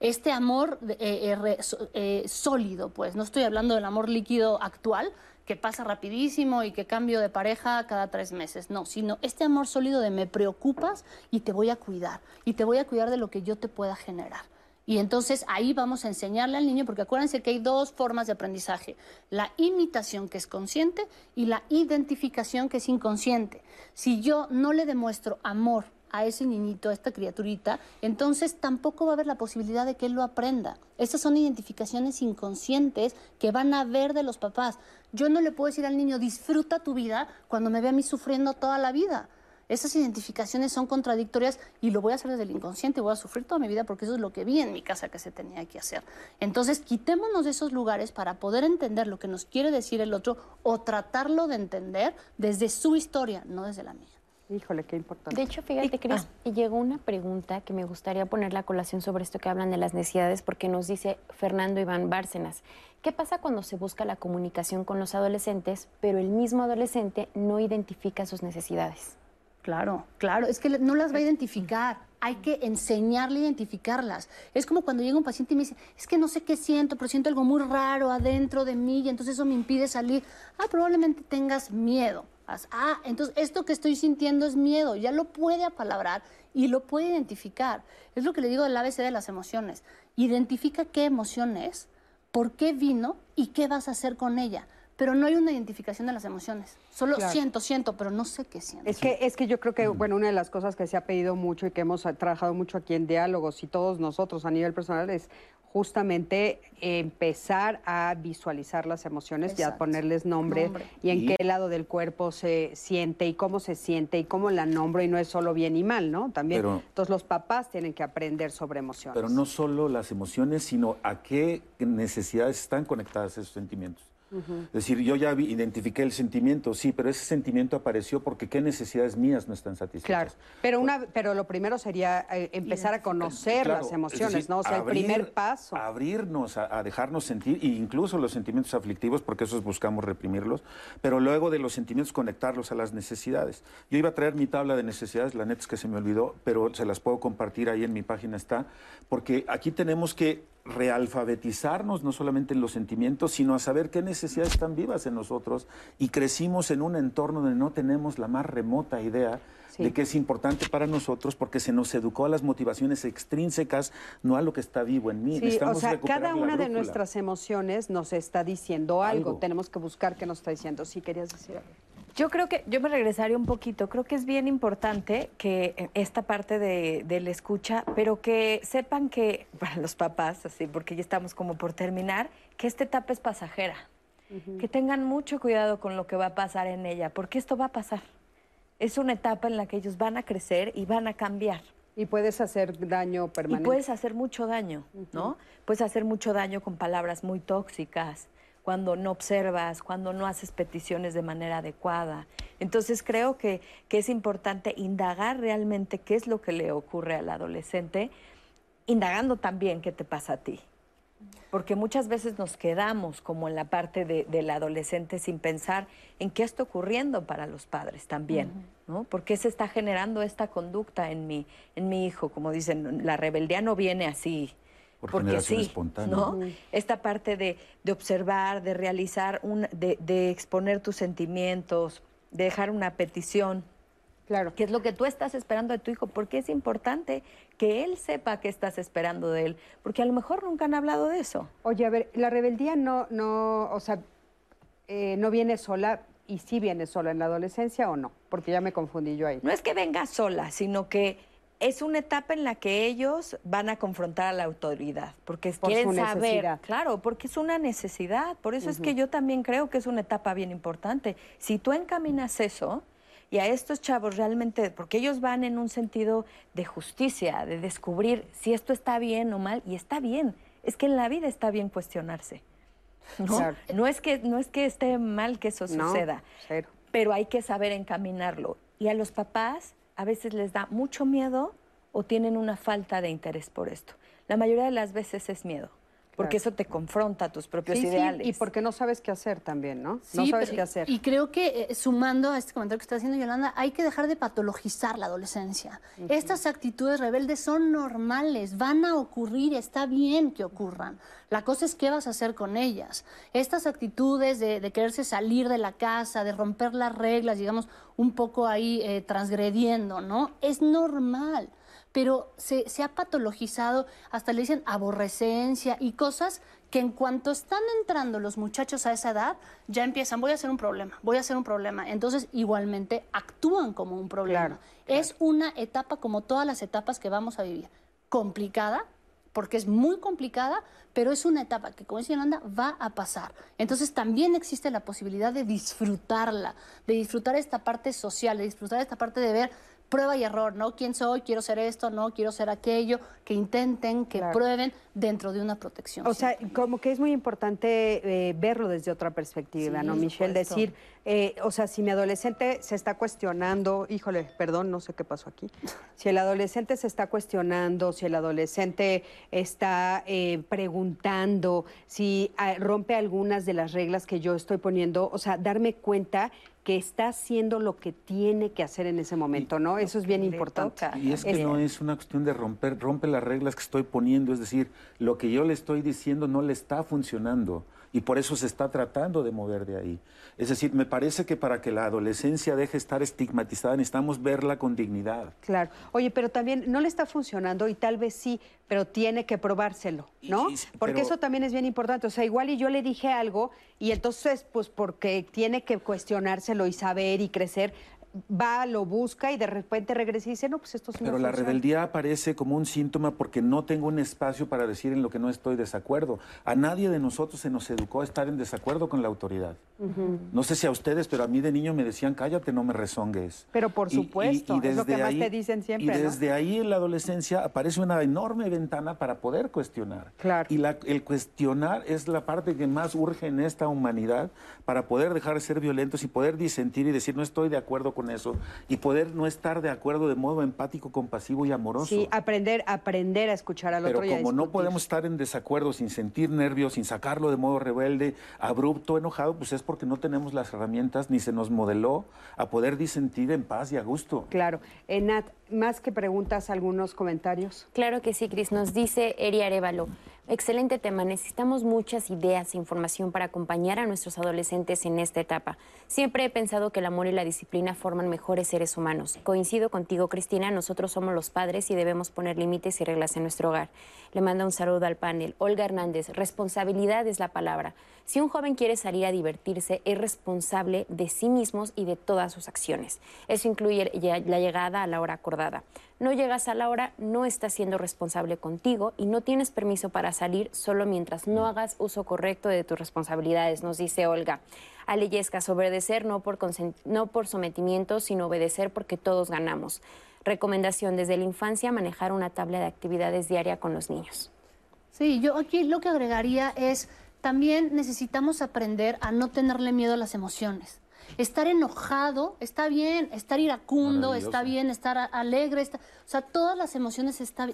Este amor eh, eh, eh, sólido, pues no estoy hablando del amor líquido actual, que pasa rapidísimo y que cambio de pareja cada tres meses, no, sino este amor sólido de me preocupas y te voy a cuidar, y te voy a cuidar de lo que yo te pueda generar. Y entonces ahí vamos a enseñarle al niño, porque acuérdense que hay dos formas de aprendizaje, la imitación que es consciente y la identificación que es inconsciente. Si yo no le demuestro amor a ese niñito, a esta criaturita, entonces tampoco va a haber la posibilidad de que él lo aprenda. Estas son identificaciones inconscientes que van a ver de los papás. Yo no le puedo decir al niño, disfruta tu vida cuando me ve a mí sufriendo toda la vida. Esas identificaciones son contradictorias y lo voy a hacer desde el inconsciente, voy a sufrir toda mi vida porque eso es lo que vi en mi casa que se tenía que hacer. Entonces, quitémonos de esos lugares para poder entender lo que nos quiere decir el otro o tratarlo de entender desde su historia, no desde la mía. Híjole, qué importante. De hecho, fíjate, Cris, llegó una pregunta que me gustaría poner la colación sobre esto que hablan de las necesidades, porque nos dice Fernando Iván Bárcenas. ¿Qué pasa cuando se busca la comunicación con los adolescentes, pero el mismo adolescente no identifica sus necesidades? Claro, claro, es que no las va a identificar. hay que enseñarle a identificarlas. Es como cuando llega un paciente y me dice, es que no sé qué siento, pero siento algo muy raro adentro de mí y entonces eso me impide salir. Ah, probablemente tengas miedo. Ah, entonces esto que estoy sintiendo es miedo. Ya lo puede apalabrar y lo puede identificar. Es lo que le digo del ABC de las emociones. Identifica qué emoción es, por qué vino y qué vas a hacer con ella pero no hay una identificación de las emociones. Solo siento, siento, pero no sé qué siento. Es que, es que yo creo que, bueno, una de las cosas que se ha pedido mucho y que hemos trabajado mucho aquí en Diálogos y todos nosotros a nivel personal es justamente empezar a visualizar las emociones y a ponerles nombre, y en qué lado del cuerpo se siente y cómo se siente y cómo la nombro y no es solo bien y mal, ¿no? También, entonces los papás tienen que aprender sobre emociones. Pero no solo las emociones, sino a qué necesidades están conectadas esos sentimientos. Es decir, yo ya identifiqué el sentimiento, sí, pero ese sentimiento apareció porque qué necesidades mías no están satisfechas. Claro, pero, una, pero lo primero sería eh, empezar a conocer las emociones, ¿no? O sea, el primer paso. Abrirnos a, dejarnos sentir, e incluso los sentimientos aflictivos, porque esos buscamos reprimirlos, pero luego de los sentimientos conectarlos a las necesidades. Yo iba a traer mi tabla de necesidades, la neta es que se me olvidó, pero se las puedo compartir ahí en mi página está, porque aquí tenemos que realfabetizarnos no solamente en los sentimientos, sino a saber qué necesidades están vivas en nosotros y crecimos en un entorno donde no tenemos la más remota idea de qué es importante para nosotros porque se nos educó a las motivaciones extrínsecas, no a lo que está vivo en mí. Sí, o sea, cada una de nuestras emociones nos está diciendo algo. Tenemos que buscar qué nos está diciendo. Sí, querías decir algo. Yo creo que, yo me regresaría un poquito, creo que es bien importante que eh, esta parte de, la escucha, pero que sepan que, para los papás, así, porque ya estamos como por terminar, que esta etapa es pasajera, que tengan mucho cuidado con lo que va a pasar en ella, porque esto va a pasar. Es una etapa en la que ellos van a crecer y van a cambiar. Y puedes hacer daño permanente. Y puedes hacer mucho daño, ¿no? Puedes hacer mucho daño con palabras muy tóxicas, cuando no observas, cuando no haces peticiones de manera adecuada. Entonces creo que, es importante indagar realmente qué es lo que le ocurre al adolescente, indagando también qué te pasa a ti. Porque muchas veces nos quedamos como en la parte del adolescente sin pensar en qué está ocurriendo para los padres también, ¿no? ¿Por qué se está generando esta conducta en mi, en mi hijo? Como dicen, la rebeldía no viene así, porque sí, ¿no? Esta parte de, observar, de realizar, un, de, exponer tus sentimientos, de dejar una petición. Claro. ¿Qué es lo que tú estás esperando de tu hijo? Porque es importante que él sepa qué estás esperando de él, porque a lo mejor nunca han hablado de eso. Oye, a ver, la rebeldía no, no, o sea, eh, no viene sola y sí viene sola en la adolescencia o no, porque ya me confundí yo ahí. No es que venga sola, sino que es una etapa en la que ellos van a confrontar a la autoridad, porque quieren saber, claro, porque es una necesidad. Por eso es que yo también creo que es una etapa bien importante. Si tú encaminas eso y a estos chavos realmente, porque ellos van en un sentido de justicia, de descubrir si esto está bien o mal, y está bien. Es que en la vida está bien cuestionarse. No, no es que no es que esté mal que eso suceda, pero hay que saber encaminarlo. Y a los papás a veces les da mucho miedo o tienen una falta de interés por esto. La mayoría de las veces es miedo. Porque eso te confronta a tus propios ideales. Sí, y porque no sabes qué hacer también, ¿no? no sabes qué hacer. Y creo que eh, sumando a este comentario que está haciendo Yolanda, hay que dejar de patologizar la adolescencia. Estas actitudes rebeldes son normales, van a ocurrir, está bien que ocurran. La cosa es qué vas a hacer con ellas. Estas actitudes de, quererse salir de la casa, de romper las reglas, digamos, un poco ahí eh, transgrediendo, ¿no? Es normal pero se, ha patologizado, hasta le dicen aborrecencia y cosas que en cuanto están entrando los muchachos a esa edad, ya empiezan, voy a hacer un problema, voy a hacer un problema. Entonces, igualmente, actúan como un problema. Es una etapa como todas las etapas que vamos a vivir. Complicada, porque es muy complicada, pero es una etapa que, como dice Yolanda, va a pasar. Entonces también existe la posibilidad de disfrutarla, de disfrutar esta parte social, de disfrutar esta parte de ver prueba y error, ¿no? ¿Quién soy? Quiero ser esto, no, quiero ser aquello, que intenten, que prueben dentro de una protección. O sea, como que es muy importante eh, verlo desde otra perspectiva, ¿no, Michelle? Decir, eh, o sea, si mi adolescente se está cuestionando, híjole, perdón, no sé qué pasó aquí, si el adolescente se está cuestionando, si el adolescente está eh, preguntando, si ah, rompe algunas de las reglas que yo estoy poniendo, o sea, darme cuenta que está haciendo lo que tiene que hacer en ese momento, ¿no? ¿no? Eso es bien importante. Y es que no es una cuestión de romper, rompe las reglas que estoy poniendo, es decir, lo que yo le estoy diciendo no le está funcionando y por eso se está tratando de mover de ahí. Es decir, me parece que para que la adolescencia deje estar estigmatizada necesitamos verla con dignidad. Claro. Oye, pero también no le está funcionando y tal vez sí, pero tiene que probárselo, ¿no? porque eso también es bien importante. O sea, igual y yo le dije algo y entonces, pues porque tiene que cuestionárselo y saber y crecer, va, lo busca y de repente regresa y dice, no, pues esto sí Pero la rebeldía aparece como un síntoma porque no tengo un espacio para decir en lo que no estoy desacuerdo. A nadie de nosotros se nos educó a estar en desacuerdo con la autoridad. No sé si a ustedes, pero a mí de niño me decían, cállate, no me rezongues. Pero por supuesto, es lo que más te dicen siempre. Y desde ahí en la adolescencia aparece una enorme ventana para poder cuestionar. Claro. Y el cuestionar es la parte que más urge en esta humanidad para poder dejar de ser violentos y poder disentir y decir, no estoy de acuerdo con eso y poder no estar de acuerdo de modo empático, compasivo y amoroso. Sí, aprender, aprender a escuchar al Pero otro. Pero como no podemos estar en desacuerdo sin sentir nervios, sin sacarlo de modo rebelde, abrupto, enojado, pues es porque no tenemos las herramientas ni se nos modeló a poder disentir en paz y a gusto. Claro. Enat, más que preguntas, algunos comentarios. Claro que sí, Cris. Nos dice Eri Arevalo. Excelente tema. Necesitamos muchas ideas e información para acompañar a nuestros adolescentes en esta etapa. Siempre he pensado que el amor y la disciplina forman mejores seres humanos. Coincido contigo, Cristina. Nosotros somos los padres y debemos poner límites y reglas en nuestro hogar. Le manda un saludo al panel. Olga Hernández, responsabilidad es la palabra. Si un joven quiere salir a divertirse, es responsable de sí mismos y de todas sus acciones. Eso incluye la llegada a la hora acordada. No llegas a la hora, no estás siendo responsable contigo y no tienes permiso para salir solo mientras no hagas uso correcto de tus responsabilidades, nos dice Olga. Ale Yescas, obedecer no por, no por sometimiento, sino obedecer porque todos ganamos. Recomendación desde la infancia, manejar una tabla de actividades diaria con los niños. Sí, yo aquí lo que agregaría es también necesitamos aprender a no tenerle miedo a las emociones. Estar enojado está bien, estar iracundo está bien, estar alegre, o sea, todas las emociones está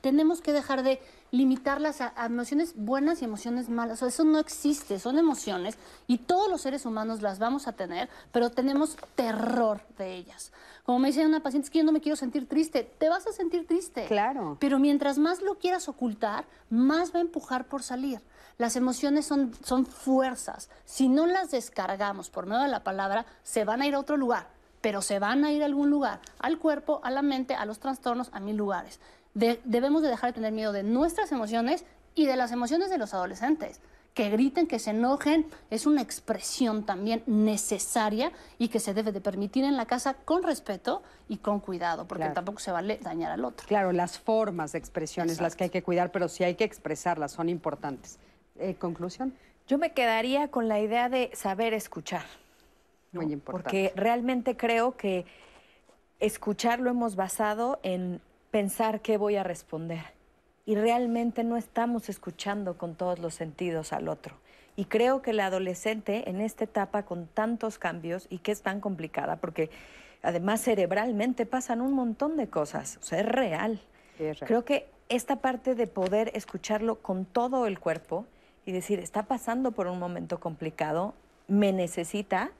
tenemos que dejar de limitarlas a, emociones buenas y emociones malas. O sea, eso no existe, son emociones y todos los seres humanos las vamos a tener, pero tenemos terror de ellas. Como me dice una paciente, es que yo no me quiero sentir triste. Te vas a sentir triste. Claro. Pero mientras más lo quieras ocultar, más va a empujar por salir. Las emociones son, son fuerzas. Si no las descargamos por medio de la palabra, se van a ir a otro lugar, pero se van a ir a algún lugar, al cuerpo, a la mente, a los trastornos, a mil lugares. Debemos de dejar de tener miedo de nuestras emociones y de las emociones de los adolescentes. Que griten, que se enojen, es una expresión también necesaria y que se debe de permitir en la casa con respeto y con cuidado, porque tampoco se vale dañar al otro. Claro, las formas de expresiones las que hay que cuidar, pero sí hay que expresarlas, son importantes. Eh, conclusión. Yo me quedaría con la idea de saber escuchar. Muy importante. Porque realmente creo que escuchar lo hemos basado en pensar qué voy a responder. Y realmente no estamos escuchando con todos los sentidos al otro. Y creo que el adolescente en esta etapa con tantos cambios y que es tan complicada, porque además cerebralmente pasan un montón de cosas, o sea, es real. es real. Creo que esta parte de poder escucharlo con todo el cuerpo y decir, está pasando por un momento complicado, me necesita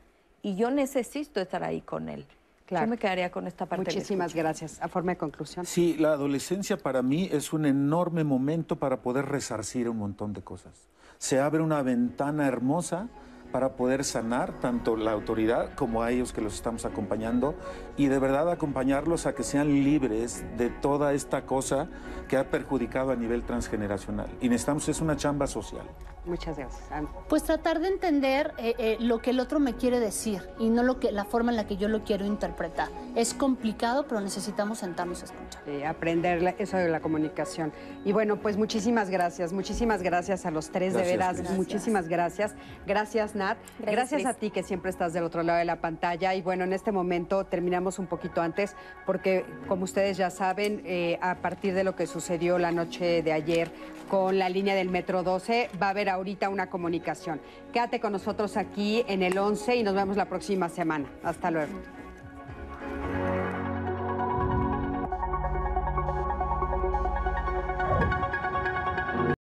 y yo necesito estar ahí con él. Yo me quedaría con esta parte. Muchísimas gracias. A forma de conclusión. Sí, la adolescencia para mí es un enorme momento para poder resarcir un montón de cosas. Se abre una ventana hermosa para poder sanar tanto la autoridad como a ellos que los estamos acompañando y de verdad acompañarlos a que sean libres de toda esta cosa que ha perjudicado a nivel transgeneracional. Y necesitamos, es una chamba social. Muchas gracias. Pues tratar de entender eh, eh, lo que el otro me quiere decir y no lo que, la forma en la que yo lo quiero interpretar. Es complicado, pero necesitamos sentarnos a escuchar. aprender eso de la comunicación. Y bueno, pues muchísimas gracias, muchísimas gracias a los tres, de veras, muchísimas gracias. Gracias, Nat. Gracias, a ti que siempre estás del otro lado de la pantalla. Y bueno, en este momento terminamos un poquito antes porque, como ustedes ya saben, eh, a partir de lo que sucedió la noche de ayer con la línea del Metro 12, va a haber ahorita una comunicación. Quédate con nosotros aquí en el 11 y nos vemos la próxima semana. Hasta luego.